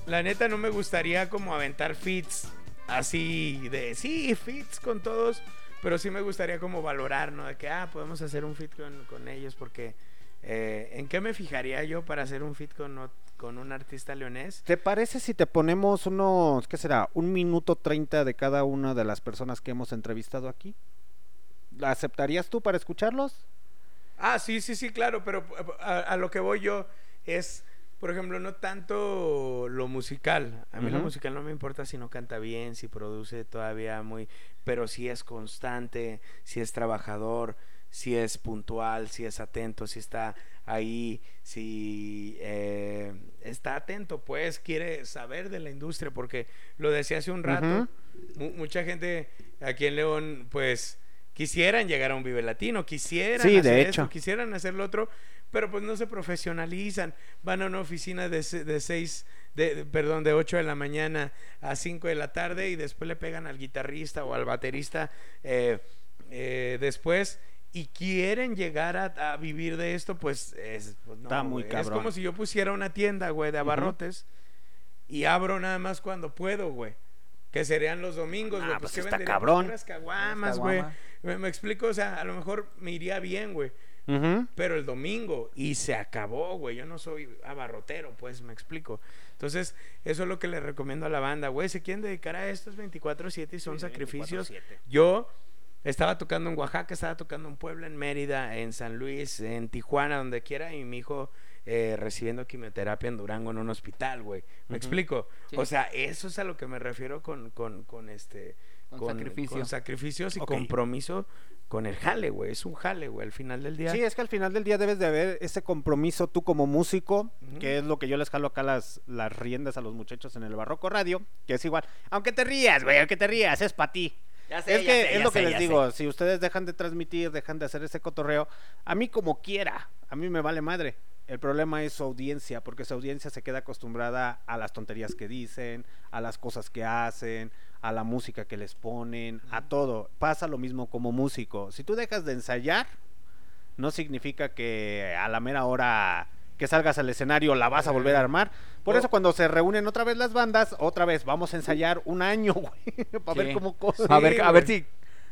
La neta no me gustaría como aventar fits así de, sí, fits con todos, pero sí me gustaría como valorar, ¿no? De que, ah, podemos hacer un fit con, con ellos porque... eh, ¿En qué me fijaría yo para hacer un fit con, con un artista leonés? ¿Te parece si te ponemos unos, qué será, un minuto treinta de cada una de las personas que hemos entrevistado aquí? ¿La aceptarías tú para escucharlos? Ah, sí, sí, sí, claro, pero a, a lo que voy yo es, por ejemplo, no tanto lo musical. A mí lo Ujú. musical no me importa si no canta bien, si produce todavía muy, pero si es constante, si es trabajador, si es puntual, si es atento, si está ahí, si eh, está atento, pues quiere saber de la industria, porque lo decía hace un rato, mucha gente aquí en León, pues quisieran llegar a un Vive Latino, quisieran Sí, de hacer esto, hecho. quisieran hacer lo otro, pero pues no se profesionalizan. Van a una oficina de, de seis, de, de- perdón, de 8 de la mañana a 5 de la tarde y después le pegan al guitarrista o al baterista eh, eh, después y quieren llegar a, a vivir de esto, pues es, pues, no, Está muy güey. Es cabrón. como si yo pusiera una tienda, güey, de abarrotes y abro nada más cuando puedo, güey. Que serían los domingos, Ah, güey. pues ¿qué está cabrón. Caguamas, güey. Me, me explico, o sea, a lo mejor me iría bien, güey. Pero el domingo y se acabó, güey. Yo no soy abarrotero, pues me explico. Entonces, eso es lo que le recomiendo a la banda, güey. Se quieren dedicar a estos 24-7 y son sacrificios. Yo estaba tocando en Oaxaca, estaba tocando en Puebla, en Mérida, en San Luis, en Tijuana, donde quiera, y mi hijo eh, recibiendo quimioterapia en Durango en un hospital, güey. ¿Me explico? Sí. O sea, eso es a lo que me refiero con, con, con este... Con sacrificio. con sacrificios y compromiso con el jale, güey. Es un jale, güey, al final del día. Sí, es que al final del día debes de haber ese compromiso tú como músico, que es lo que yo les jalo acá las, las riendas a los muchachos en el Barroco Radio, que es igual. Aunque te rías, güey, aunque te rías, es para ti. Ya sé, es ya que sé, es ya lo que les digo, si ustedes dejan de transmitir, dejan de hacer ese cotorreo, a mí como quiera, a mí me vale madre. El problema es su audiencia, porque su audiencia se queda acostumbrada a las tonterías que dicen, a las cosas que hacen, a la música que les ponen, a todo. Pasa lo mismo como músico. Si tú dejas de ensayar, no significa que a la mera hora que salgas al escenario la vas a volver a armar. Por eso cuando se reúnen otra vez las bandas, otra vez vamos a ensayar un año, <laughs> güey, para ver cómo cosas. A ver, a ver si,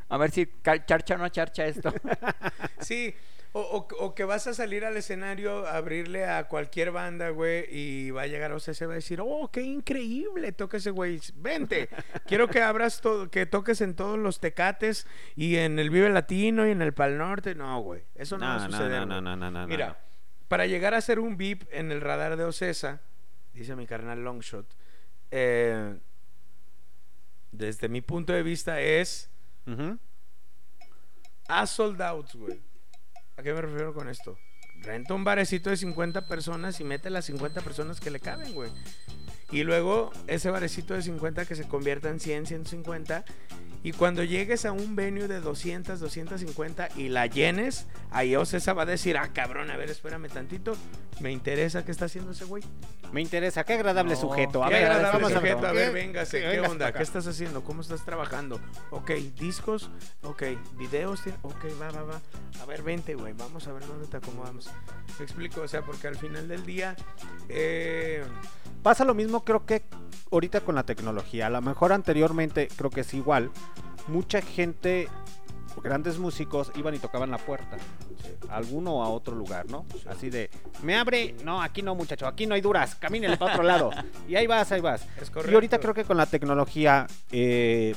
a ver si charcha o no charcha esto. <laughs> <laughs> Sí, o, o- o que vas a salir al escenario a abrirle a cualquier banda, güey, y va a llegar o sea, se va a decir, oh, qué increíble toca ese güey, vente, quiero que abras todo, que toques en todos los tecates y en el Vive Latino y en el Pal Norte, no, güey, eso no, va a suceder. güey. no, Mira, para llegar a ser un VIP en el radar de Ocesa, dice mi carnal Longshot, eh, desde mi punto de vista es Ujú. a sold out, güey. ¿A qué me refiero con esto? Renta un barecito de 50 personas y mete las 50 personas que le caben, güey. Y luego ese barecito de 50 que se convierta en 100, 150. Y cuando llegues a un venue de 200, 250 y la llenes, ahí Ocesa va a decir, ah, cabrón, a ver, espérame tantito. Me interesa qué está haciendo ese güey. Me interesa, qué agradable No, sujeto. A Qué ver, agradable vamos sujeto. A ver, ¿qué- véngase, ¿qué véngase onda? ¿Qué estás haciendo? ¿Cómo estás trabajando? Ok, discos, ok, videos, ok, va, va, va. A ver, vente, güey, vamos a ver dónde te acomodamos. Me explico, o sea, porque al final del día, eh, Pasa lo mismo creo que ahorita con la tecnología. A lo mejor anteriormente creo que es igual. Mucha gente, grandes músicos, iban y tocaban la puerta. A alguno o a otro lugar, ¿no? Así de, me abre, no, aquí no muchacho, aquí no hay duras, camínele para otro lado. Y ahí vas, ahí vas. es Y ahorita creo que con la tecnología eh,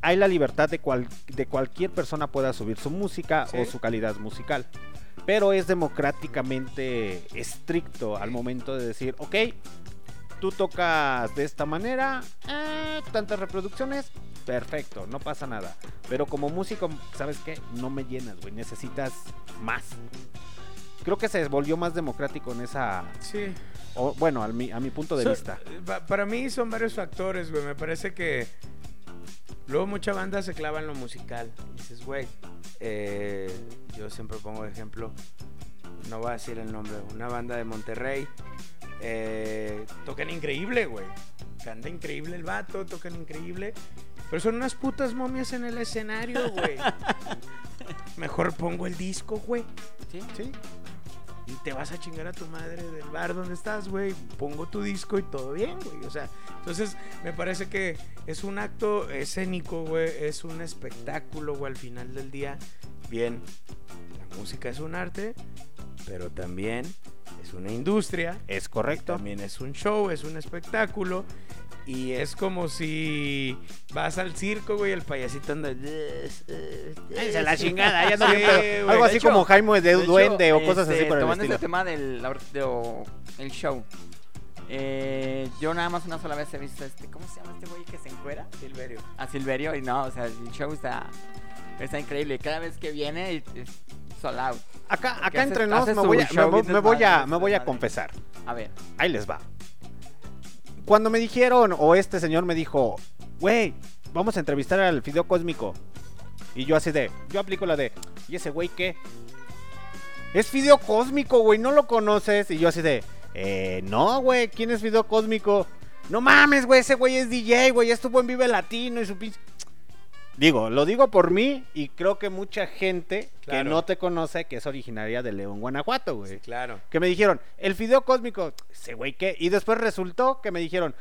hay la libertad de, cual, de cualquier persona pueda subir su música Sí. o su calidad musical. Pero es democráticamente estricto al momento de decir, ok, tú tocas de esta manera, eh, tantas reproducciones, perfecto, no pasa nada. Pero como músico, ¿sabes qué? No me llenas, güey, necesitas más. Creo que se volvió más democrático en esa, Sí. o, bueno, al mi- a mi punto de So- vista. pa- para mí son varios factores, güey. Me parece que luego mucha banda se clava en lo musical. Y dices, güey, eh, yo siempre pongo de ejemplo, no voy a decir el nombre, una banda de Monterrey. eh, tocan increíble, güey. Canta increíble el vato, tocan increíble. Pero son unas putas momias en el escenario, güey. <laughs> Mejor pongo el disco, güey. ¿Sí? Sí, Y te vas a chingar a tu madre del bar donde estás, güey. Pongo tu disco y todo bien, güey. O sea, entonces me parece que es un acto escénico, güey. Es un espectáculo, güey, al final del día. Bien, la música es un arte, pero también es una industria. es correcto. También es un show, es un espectáculo. Y es como si vas al circo, güey, el payasito anda. La chingada, ya no Sí, bien pedo. güey. Algo así hecho- como Jaime de, De hecho, Duende o cosas así este, por el tomando estilo. este tema del la- de- o- el show. eh, yo nada más una sola vez he visto este, ¿cómo se llama este güey que se encuera? Silverio. A Silverio y no, o sea, el show está está increíble. Cada vez que viene es out. Acá, acá entre nos me voy a, me, voy a, me voy a confesar. A ver, Ahí les va. Cuando me dijeron, o este señor me dijo, güey, vamos a entrevistar al Fideo Cósmico. Y yo así de, yo aplico la de, ¿y ese güey qué? Es Fideo Cósmico, güey, ¿no lo conoces? Y yo así de, eh, no, güey, ¿quién es Fideo Cósmico? No mames, güey, ese güey es DJ, güey, estuvo en Vive Latino y su pinche... Digo, lo digo por mí y creo que mucha gente que no te conoce, que es originaria de León, Guanajuato, güey. Claro. Que me dijeron, el Fideo Cósmico, ese güey qué. Y después resultó que me dijeron,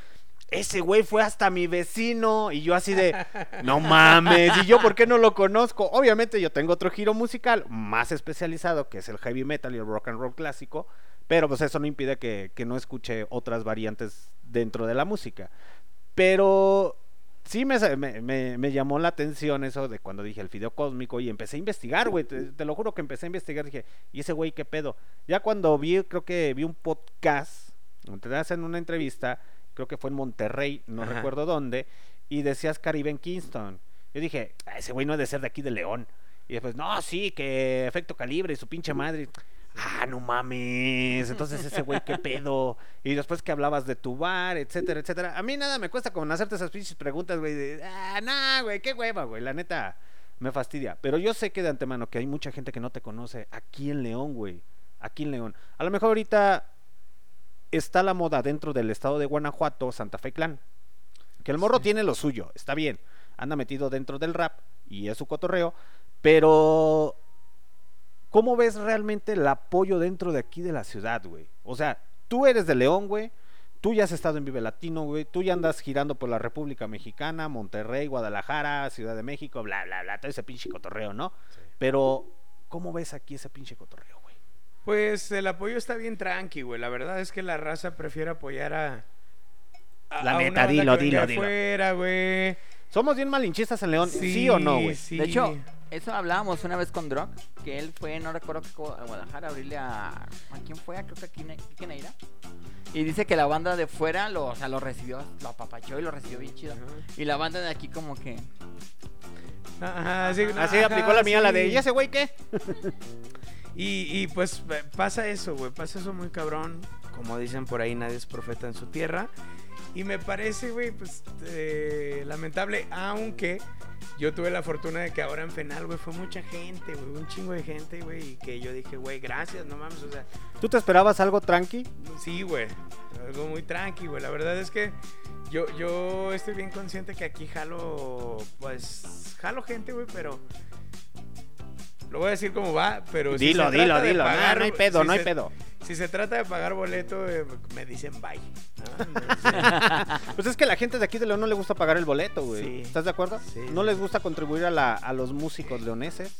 ese güey fue hasta mi vecino. Y yo así de, <laughs> no mames. Y yo, ¿por qué no lo conozco? Obviamente yo tengo otro giro musical más especializado, que es el heavy metal y el rock and roll clásico. Pero pues eso no impide que, que no escuche otras variantes dentro de la música. Pero sí me, me, me- llamó la atención eso de cuando dije el fideo cósmico y empecé a investigar, güey. Te, te lo juro que empecé a investigar. Dije, ¿y ese güey qué pedo? Ya cuando vi, creo que vi un podcast, donde te hacen una entrevista, creo que fue en Monterrey, no Ajá. recuerdo dónde, y decías Caribe en Kingston. Yo dije, "Ah, ese güey no ha de ser de aquí de León. Y después, no, sí, que efecto calibre y su pinche madre. Ah, no mames. Entonces ese güey, qué pedo. Y después que hablabas de tu bar, etcétera, etcétera. A mí nada me cuesta como hacerte esas pinches preguntas, güey. De, ah, nah, güey, qué hueva, güey. La neta me fastidia. Pero yo sé que de antemano que hay mucha gente que no te conoce aquí en León, güey. Aquí en León. A lo mejor ahorita está la moda dentro del estado de Guanajuato, Santa Fe Clan. Que el morro tiene lo suyo, está bien. Anda metido dentro del rap y es su cotorreo. Pero, ¿cómo ves realmente el apoyo dentro de aquí de la ciudad, güey? O sea, tú eres de León, güey. Tú ya has estado en Vive Latino, güey. Tú ya andas girando por la República Mexicana, Monterrey, Guadalajara, Ciudad de México, bla, bla, bla. Todo ese pinche cotorreo, ¿no? Pero, ¿cómo ves aquí ese pinche cotorreo, güey? Pues el apoyo está bien tranqui, güey. La verdad es que la raza prefiere apoyar a. a- La a una neta, banda dilo, que dilo, dilo. afuera, güey. ¿Somos bien malinchistas en León? ¿Sí, o no, güey? sí. De hecho, eso hablábamos una vez con Drog, que él fue, no recuerdo co- a Guadalajara a abrirle a... ¿A quién fue? Creo que aquí Quique Neira. Y dice que la banda de fuera lo, o sea, lo recibió, lo apapachó y lo recibió bien chido. Y la banda de aquí como que... Ajá, sí, Así ajá, aplicó la mía, la de, sí. ¿y ese güey qué? <laughs> Y, y pues eh, pasa eso, güey, pasa eso muy cabrón. Como dicen por ahí, nadie es profeta en su tierra. Y me parece, güey, pues eh, lamentable, aunque yo tuve la fortuna de que ahora en Fenal, güey, fue mucha gente, güey, un chingo de gente, güey, y que yo dije, güey, gracias, no mames, o sea, ¿Tú te esperabas algo tranqui? sí, güey, algo muy tranqui, güey, la verdad es que yo, yo estoy bien consciente que aquí jalo, pues, jalo gente, güey, pero... Lo voy a decir como va, pero si dilo, se dilo, dilo. Nah, pagar- no hay pedo, si no hay se- pedo. Si se trata de pagar boleto, eh, me dicen bye. ¿no? <laughs> Pues es que la gente de aquí de León no le gusta pagar el boleto, güey. Sí. ¿Estás de acuerdo? Sí, no sí. les gusta contribuir a, la- a los músicos leoneses.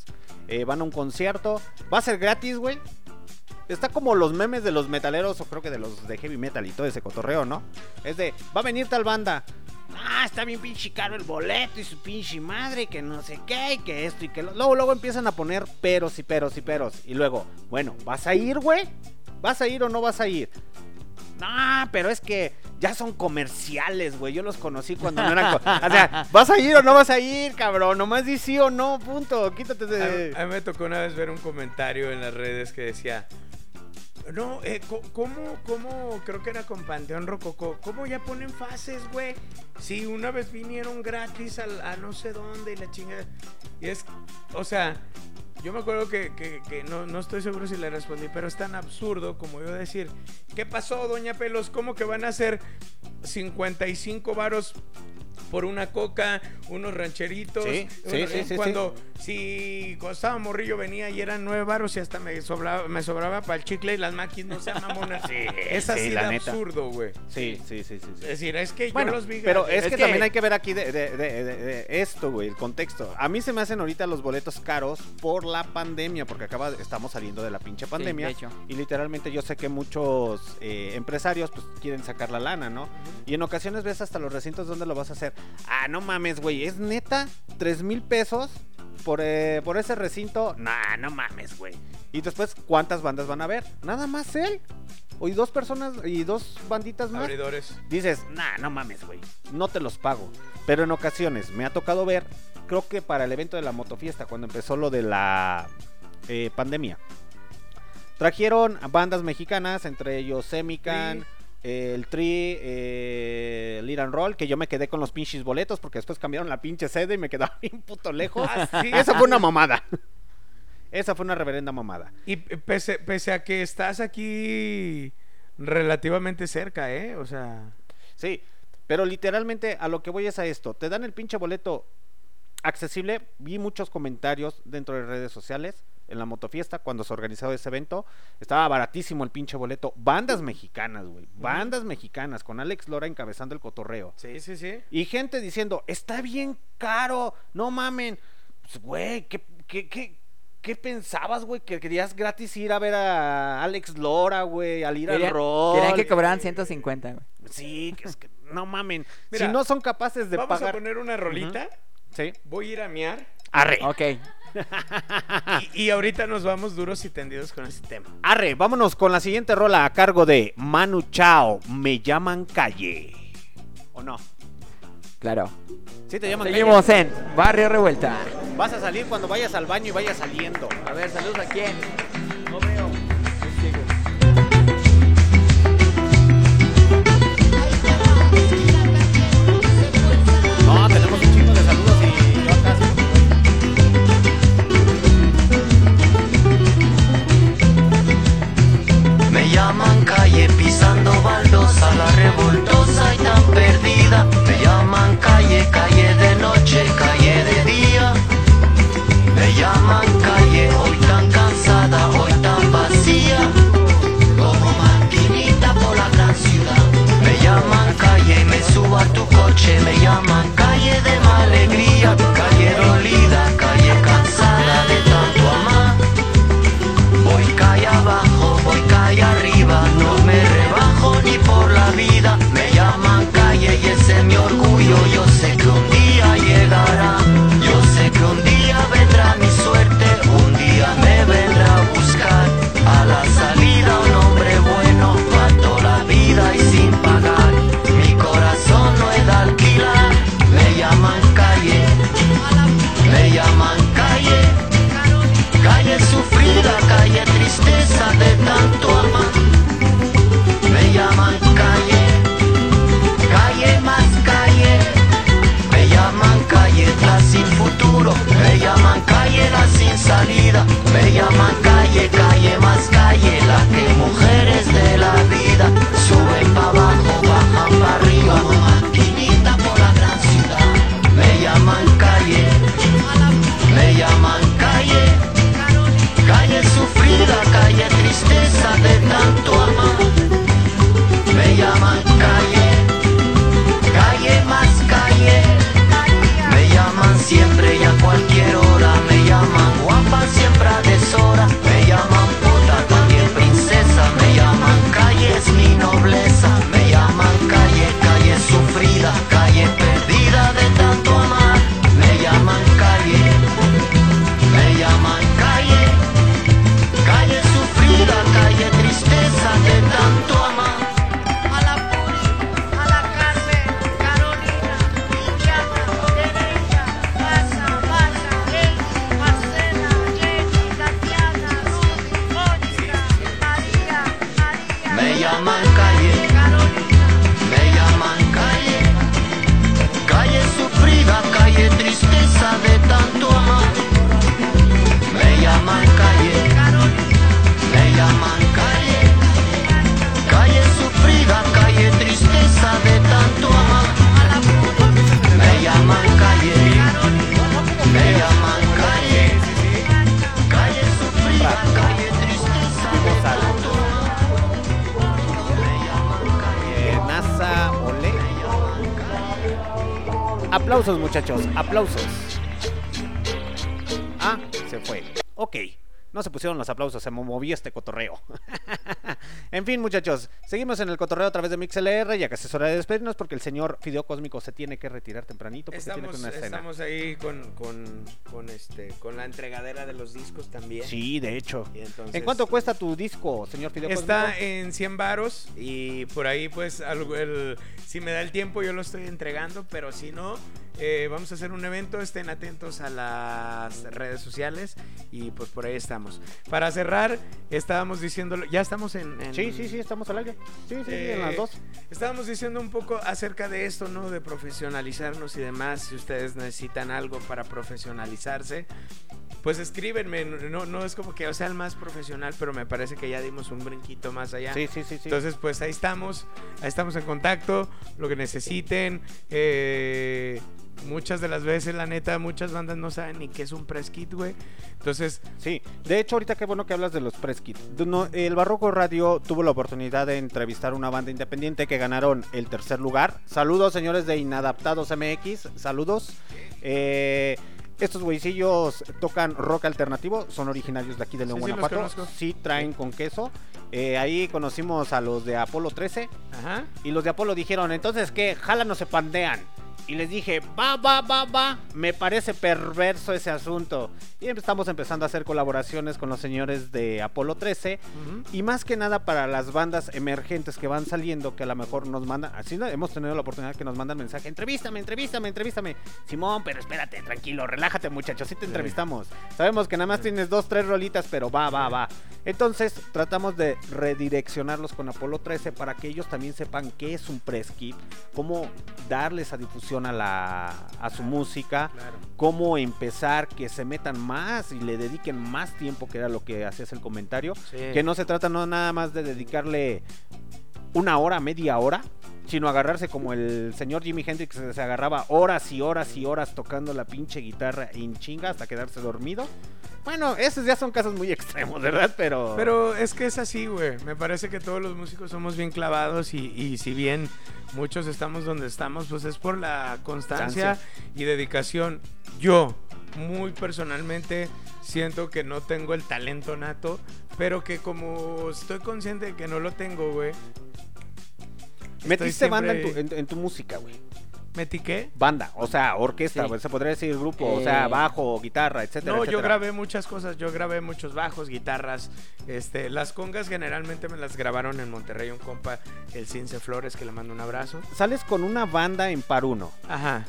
Eh, van a un concierto. Va a ser gratis, güey. Está como los memes de los metaleros, o creo que de los de heavy metal y todo ese cotorreo, ¿no? Es de, va a venir tal banda. Ah, está bien pinche caro el boleto y su pinche madre, que no sé qué, y que esto y que lo... Luego, luego empiezan a poner peros y peros y peros. Y luego, bueno, ¿vas a ir, güey? ¿Vas a ir o no vas a ir? No, pero es que ya son comerciales, güey. Yo los conocí cuando no eran. co- o sea, <laughs> ¿vas a ir o no vas a ir, cabrón? Nomás di sí o no, punto. Quítate A, de. a mí me tocó una vez ver un comentario en las redes que decía. No, eh, ¿cómo, cómo, creo que era con Panteón Rococó, cómo ya ponen fases, güey? Sí, una vez vinieron gratis al- a, no sé dónde y la chingada. Y es, o sea, yo me acuerdo que, que- no, no estoy seguro si le respondí, pero es tan absurdo como yo decir, ¿qué pasó, doña Pelos? ¿Cómo que van a hacer 55 varos por una coca, unos rancheritos? Sí, sí, sí, sí, cuando, si cuando estaba morrillo venía y eran nueve varos y hasta me sobraba, me sobraba para el chicle y las máquinas, no sean mamonas. es sí, así la de neta. absurdo, güey. Sí, sí, sí, sí. Es sí. decir, es que Bueno, yo los vi pero es, que, también hay que ver aquí de, de- de- de- de esto, güey, el contexto. A mí se me hacen ahorita los boletos caros por la pandemia, porque acaba, estamos saliendo de la pinche pandemia. de hecho. Y literalmente yo sé que muchos eh, empresarios pues quieren sacar la lana, ¿no? Y en ocasiones ves hasta los recintos donde lo vas a hacer. Ah, no mames, güey, ¿es neta? ¿Tres mil pesos por, eh, por ese recinto? Nah, no mames, güey. Y después, ¿cuántas bandas van a ver? Nada más él. O y dos personas y dos banditas más. Abridores. Dices, nah, no mames, güey. No te los pago. Pero en ocasiones me ha tocado ver, creo que para el evento de la motofiesta, cuando empezó lo de la eh, pandemia. Trajeron bandas mexicanas, entre ellos Semican, Sí. El Tri, eh, Lead and Roll, que yo me quedé con los pinches boletos porque después cambiaron la pinche sede y me quedaba <laughs> bien puto lejos. Ah, sí. Esa fue una mamada. Esa fue una reverenda mamada. Y pese, pese a que estás aquí relativamente cerca, ¿eh? O sea... Sí, pero literalmente a lo que voy es a esto. Te dan el pinche boleto accesible. Vi muchos comentarios dentro de redes sociales en la motofiesta cuando se organizó ese evento. Estaba baratísimo el pinche boleto. Bandas mexicanas, güey. Bandas mexicanas con Alex Lora encabezando el cotorreo. Sí, sí, sí. Y gente diciendo, está bien caro, no mamen. Pues, güey, ¿qué, qué, qué, qué pensabas, güey? Que querías gratis ir a ver a Alex Lora, güey, al ir al rol. querían que cobraran 150, güey. Sí, que es que no mamen. Mira, si no son capaces de Vamos pagar. a poner una rolita. Sí. Voy a ir a miar. Arre. Ok. <laughs> Y, y ahorita nos vamos duros y tendidos con ese tema. Arre, vámonos con la siguiente rola a cargo de Manu Chao. Me llaman calle. ¿O no? Claro. Sí, te llaman Seguimos calle. en Barrio Revuelta. Vas a salir cuando vayas al baño y vayas saliendo. A ver, saludos a quién. Me llaman calle pisando baldosa, la revoltosa y tan perdida. Me llaman calle, calle de noche, calle de día. Me llaman calle, hoy tan cansada, hoy tan vacía. Como maquinita por la gran ciudad. Me llaman calle me subo a tu coche. Me llaman calle de mala alegría. Calle dolida, calle muchachos, aplausos. Ah, se fue. Ok. No se pusieron los aplausos, se me movió este cotorreo. <laughs> en fin, muchachos, seguimos en el cotorreo a través de MixLR, ya casi es hora de despedirnos porque el señor Fideo Cósmico se tiene que retirar tempranito porque tiene Estamos, que una escena. estamos ahí con, con, con, este, con la entregadera de los discos también. Sí, de hecho. Entonces- ¿En cuánto cuesta tu disco, señor Fideo Está Cósmico? en 100 varos y por ahí pues algo, el- si me da el tiempo yo lo estoy entregando, pero si no, Eh, vamos a hacer un evento, estén atentos a las redes sociales y pues por ahí estamos. Para cerrar, estábamos diciendo, ya estamos en... en- Sí, sí, sí, estamos al aire. Sí, sí, sí, en Eh, las dos. Estábamos diciendo un poco acerca de esto, ¿no? De profesionalizarnos y demás. Si ustedes necesitan algo para profesionalizarse, pues escríbenme. No, no es como que yo sea el más profesional, pero me parece que ya dimos un brinquito más allá. Sí, sí, sí, sí. Entonces, pues ahí estamos, ahí estamos en contacto, lo que necesiten. eh, muchas de las veces, la neta, muchas bandas no saben ni qué es un press kit, güey. Entonces, Sí, de hecho ahorita qué bueno que hablas de los press kits. No, el Barroco Radio tuvo la oportunidad de entrevistar una banda independiente que ganaron el tercer lugar. Saludos señores de Inadaptados MX, saludos. Eh, estos güeycillos tocan rock alternativo, son originarios de aquí de León, Sí, Guanajuato. Sí, traen con queso. Eh, ahí conocimos a los de Apolo 13 ajá. y los de Apolo dijeron, entonces qué, jala no se pandean. Y les dije, va, va, va, va, me parece perverso ese asunto. Y estamos empezando a hacer colaboraciones con los señores de Apolo 13. ujú. Y más que nada para las bandas emergentes que van saliendo, que a lo mejor nos mandan, así hemos tenido la oportunidad que nos mandan mensaje, entrevístame, entrevístame, entrevístame. Simón, pero espérate, tranquilo, relájate muchachos, sí te entrevistamos. Sabemos que nada más tienes dos, tres rolitas, pero va, va, va. Entonces tratamos de redireccionarlos con Apolo 13 para que ellos también sepan qué es un press kit, cómo darles a difusión a, la, a su música, Claro. cómo empezar que se metan más y le dediquen más tiempo, que era lo que hacías el comentario. Sí. Que no se trata no nada más de dedicarle una hora, media hora, sino agarrarse como el señor Jimi Hendrix que se agarraba horas y horas y horas tocando la pinche guitarra en chinga hasta quedarse dormido. Bueno, esos ya son casos muy extremos, ¿verdad? Pero... Pero es que es así, güey. Me parece que todos los músicos somos bien clavados y, y si bien muchos estamos donde estamos, pues es por la constancia y dedicación. Yo, muy personalmente, siento que no tengo el talento nato, pero que como estoy consciente de que no lo tengo, güey. Metiste banda en tu, en- en tu música, güey. ¿Metí qué? Banda, o sea, orquesta, Sí. se podría decir grupo, o Eh, sea, bajo, guitarra, etcétera. No, yo grabé muchas cosas. Yo grabé muchos bajos, guitarras. Este, las congas generalmente me las grabaron en Monterrey. Un compa, el Cince Flores, que le mando un abrazo. Sales con una banda en Paruno. Ajá.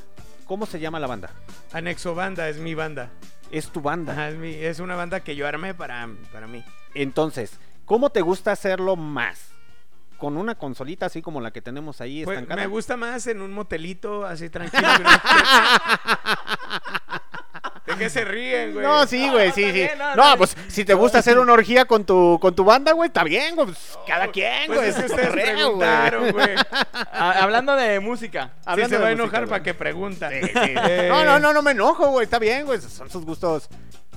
¿Cómo se llama la banda? Anexo Banda es mi banda. Es tu banda. Ajá, es, mi- es una banda que yo armé para, para mí. Entonces, ¿cómo te gusta hacerlo más? ¿Con una consolita así como la que tenemos ahí Pues, estancada? me gusta más en un motelito, así tranquilo. no- <laughs> ¿De qué se ríen, güey? No, sí, güey, sí, está sí. bien, no, No, no. pues si te gusta hacer una orgía con tu, con tu banda, güey, está bien, güey. pues, cada quien, Pues güey. es que es ustedes preguntaron, güey. <laughs> Ah, hablando de música. Sí, Hablando se de va a enojar para que pregunta. Sí, sí. <laughs> Eh, No, no, no, no me enojo, güey. Está bien, güey. Son sus gustos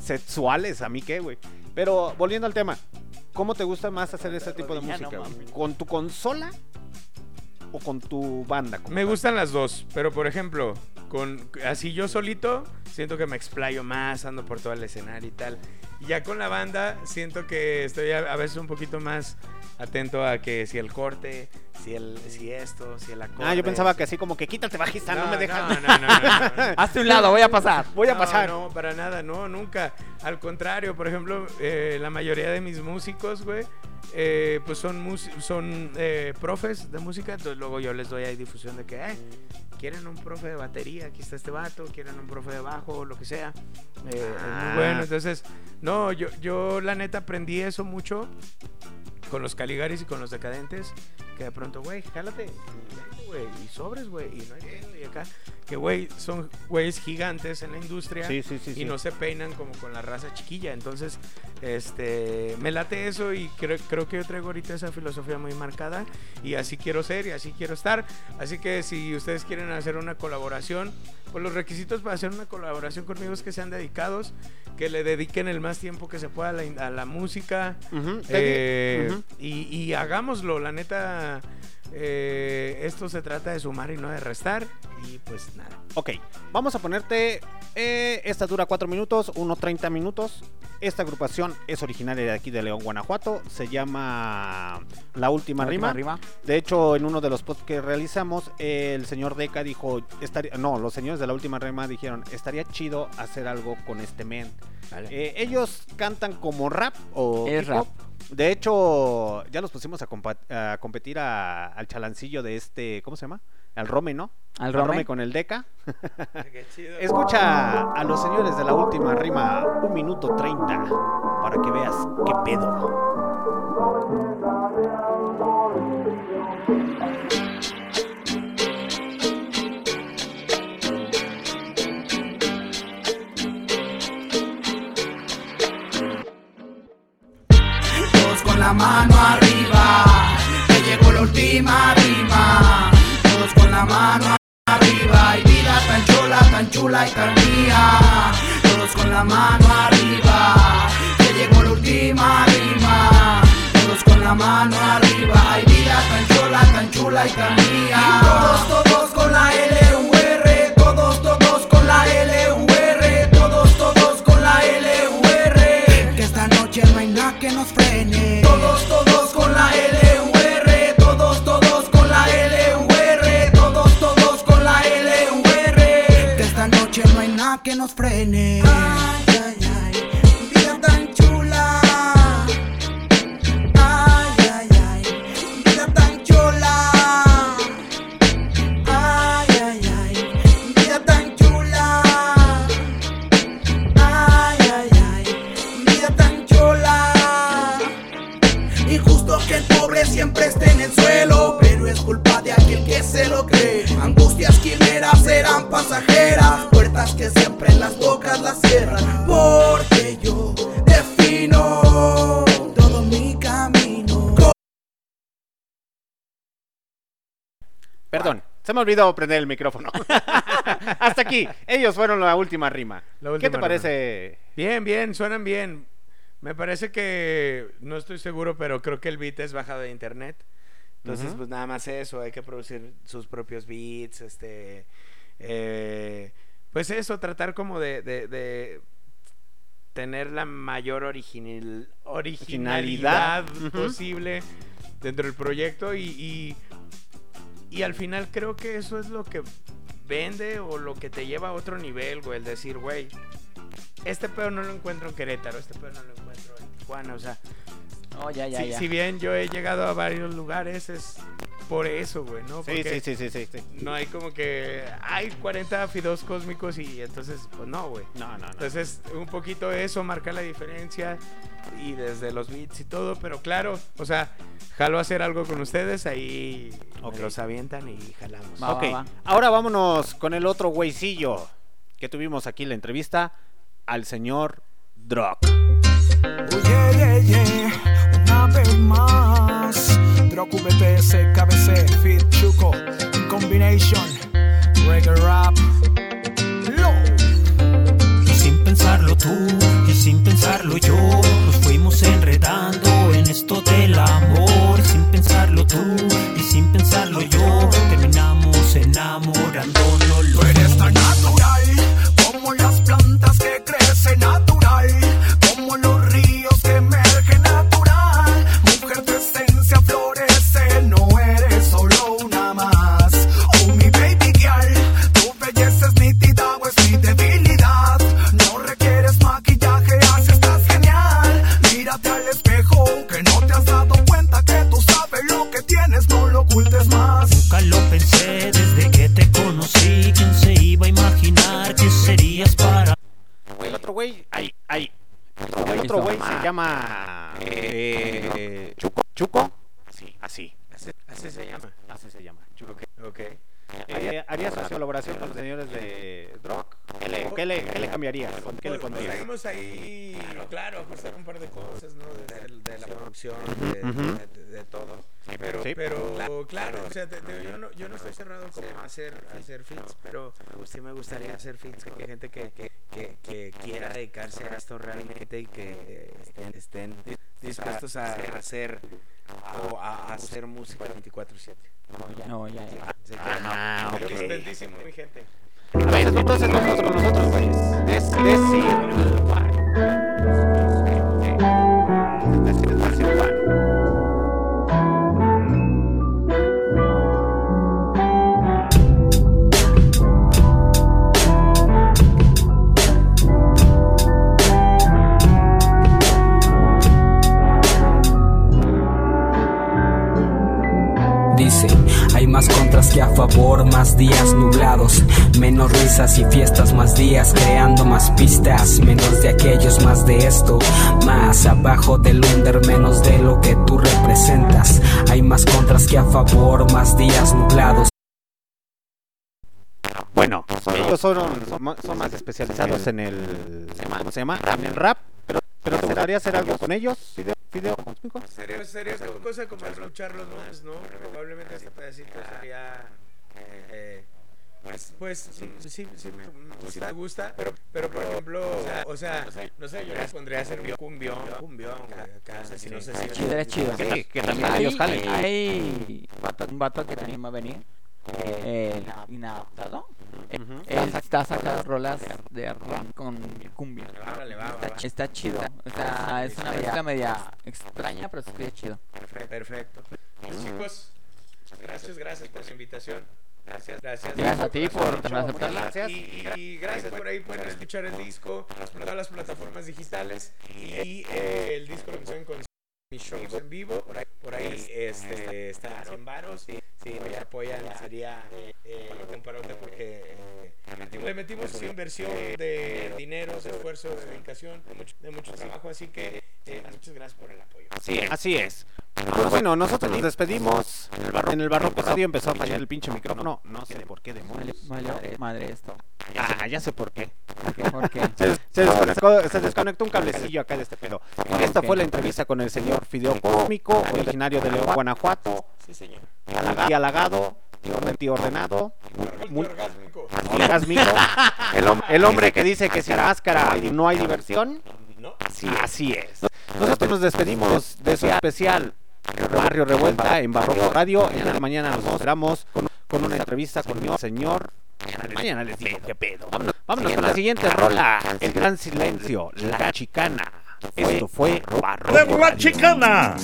sexuales, a mí qué, güey. Pero volviendo al tema, ¿cómo te gusta más hacer ese tipo de música? güey? ¿Con tu consola o con tu banda? como Me tal? gustan las dos, pero por ejemplo, con así yo solito siento que me explayo más, ando por todo el escenario y tal. Y ya con la banda siento que estoy a, a veces un poquito más atento a que si el corte, si el si esto, si el acorde. Ah, yo pensaba que así como que quítate bajista, no, me dejas. No, no, no, no, no. <laughs> Hazte un lado, voy a pasar. Voy a No, pasar. No, para nada, no, nunca. Al contrario, por ejemplo, eh, la mayoría de mis músicos, güey, eh, pues son, mus- son eh, profes de música, entonces luego yo les doy ahí difusión de que, eh, quieren un profe de batería, aquí está este vato, quieren un profe de bajo, lo que sea. Eh, Es Ah. muy bueno, entonces, no, yo, yo la neta aprendí eso mucho con los Caligaris y con los Decadentes, que de pronto, güey, jálate, güey, y sobres, güey, y no hay pedo, y acá, que, güey, son güeyes gigantes en la industria Sí, sí, sí. y no se peinan como con la raza chiquilla. Entonces, este, me late eso y creo, creo que yo traigo ahorita esa filosofía muy marcada y así quiero ser y así quiero estar. Así que si ustedes quieren hacer una colaboración, pues los requisitos para hacer una colaboración conmigo es que sean dedicados, que le dediquen el más tiempo que se pueda a la, in- a la música eh, y hagámoslo, la neta. Eh, esto se trata de sumar y no de restar. Y pues nada. Ok, vamos a ponerte. eh, esta dura 4 minutos, 1.30 minutos. Esta agrupación es originaria de aquí de León, Guanajuato. Se llama La Última Rima. De hecho, en uno de los podcasts que realizamos, el señor Deca dijo, estaría, no, los señores de la última rima dijeron, estaría chido hacer algo con este men. Eh, ellos cantan como rap o Es hip hop. De hecho, ya los pusimos a, competir a- al chalancillo de este, ¿cómo se llama? al Rome, ¿no? Al Rome. con el Deca. <laughs> Qué chido. Escucha a los señores de la última rima, un minuto 30, para que veas qué pedo. Con la mano arriba, que llegó la última rima. Todos con la mano arriba, y vida tan chula, tan chula y tan mía. Todos con la mano arriba, que llegó la última rima. Todos con la mano arriba, y vida tan chula, tan chula y tan mía. Todos, todos con la L-U-R, todos, todos con la L-U-R, todos, todos con la L-U-R. Que esta noche no hay nada que nos frene. Que nos frene. Ay, ay, ay, vida tan chula. Ay, ay, ay, vida tan chula. Ay, ay, ay, vida tan chula. Ay, ay, ay, vida tan chula. Y justo que el pobre siempre esté en el suelo, pero es culpa de aquel que se lo cree. Angustias quimeras serán pasajeras, puertas que siempre las bocas las cierran. Porque yo defino todo mi camino. Perdón, se me olvidó prender el micrófono. <laughs> Hasta aquí, ellos fueron la última rima. La ¿Qué te rima. parece? Bien, bien, suenan bien. Me parece que, no estoy seguro, pero creo que el beat es bajado de internet. Entonces, pues nada más eso, hay que producir sus propios beats, este... eh, pues eso, tratar como de, de- de tener la mayor original, originalidad posible dentro del proyecto y, y, y al final creo que eso es lo que vende o lo que te lleva a otro nivel, güey, el decir, güey, este pedo no lo encuentro en Querétaro, este pedo no lo encuentro en Tijuana, o sea, Ya, ya, si, ya. si bien yo he llegado a varios lugares es por eso, güey, ¿no? Sí, Porque sí, sí, sí, sí, sí. No hay como que hay 40 fideos cósmicos y entonces, pues no, güey. No, no, no. Entonces, un poquito eso marca la diferencia y desde los beats y todo, pero claro, o sea, jalo a hacer algo con ustedes, ahí me Ok. los avientan y jalamos. Va, ok, va, va. ahora vámonos con el otro güeycillo que tuvimos aquí en la entrevista, al señor Drock. Oye, yeah, yeah, una vez más. Drop VPS, KBC, Fit Chuco, in combination, reggae rap. Low. Y sin pensarlo tú y sin pensarlo yo Nos fuimos enredando en esto del amor Y sin pensarlo tú y sin pensarlo yo Terminamos enamorándonos Tú eres tan natural como las plantas que crecen natural, güey, ahí. Ahí El otro güey se llama eh, Chuco. ¿Chuco? Sí, así. Así, así se llama. Así se llama. Chuco. Ok. Eh, ¿Harías una colaboración con los señores de Drock? ¿O ¿Qué le, qué le cambiarías? ¿O ¿Qué le Pues, pondrías? Seguimos ahí, claro, ajustar un par de cosas, ¿no? De, de la producción, de, de- de- de Pero, Sí. pero claro, o sea, te- te- yo, no, yo no estoy cerrado como a hacer, a hacer fits, pero sí me gustaría hacer fits con gente que, que, que, que quiera dedicarse a esto realmente y que estén, estén dispuestos a hacer o a hacer música 24/7. No, ya, ya. Ah, ok. contentísimo, mi gente. A ver, entonces vamos con nosotros, güeyes. Decir Juan. Decir- decir Juan. Más contras que a favor, más días nublados, menos risas y fiestas, más días creando más pistas, menos de aquellos, más de esto, más abajo del under, menos de lo que tú representas. Hay más contras que a favor, más días nublados. Bueno, ellos son, son, son más especializados en el. ¿Cómo se llama? En el rap. Pero, ¿te gustaría hacer algo con ellos? ¿Video, video cósmico? Sería, sería como cosa como escucharlos más, ¿no? Probablemente este pedacito sería. eh, pues, pues sí, sí, sí, sí, me- sí me gusta, pero, pero por ejemplo, o sea, no sé, yo les pondría a hacer un cumbión, cumbión, acá, no sé si no sé si Chido, es chido. Sí, que también Hay- ellos jalen. Hay un vato que también va a venir. Eh, inadaptado. Él está sacando rolas de rock con cumbia. Órale, va, va, Está, va. está chido. Sea, es una mezcla media extraña, pero se chido. Perfecto. Pues, chicos, gracias, gracias por su invitación. Gracias, gracias. Gracias a ti por aceptarla. gracias. Y, y gracias por ahí pueden escuchar el disco todas las plataformas digitales y eh, el disco lo con mis shows en vivo. Por ahí, por ahí este, está en varos. Si, si nos apoyan sería eh, un parote porque eh, le metimos su inversión de dinero, de esfuerzo, de dedicación, de mucho, de mucho trabajo. Así que eh, muchas gracias por el apoyo. Sí, así es. Pues bueno, nosotros nos despedimos. En el barroco radio empezó a fallar el pinche micrófono. No sé por qué demonios. Vale, madre esto. Ah, ya sé por qué. ¿Por qué? Se, se desconectó, se desconectó un cablecillo acá de este pedo. Esta fue la entrevista con el señor Fideo Cósmico, originario de León, Guanajuato. Sí, señor. Y halagado, multiordenado, muy Orgásmico. orgásmico. <laughs> El, hom- el hombre que dice que sin máscara no hay diversión. Así, es. Nosotros nos despedimos de su especial Barrio Revuelta en Barroco Radio. En la mañana nos esperamos con, una entrevista con el señor. Mañana les digo qué pedo. Vámonos, con la siguiente rola. El gran silencio, la chicana. Esto fue Barroco ¡De la chicana!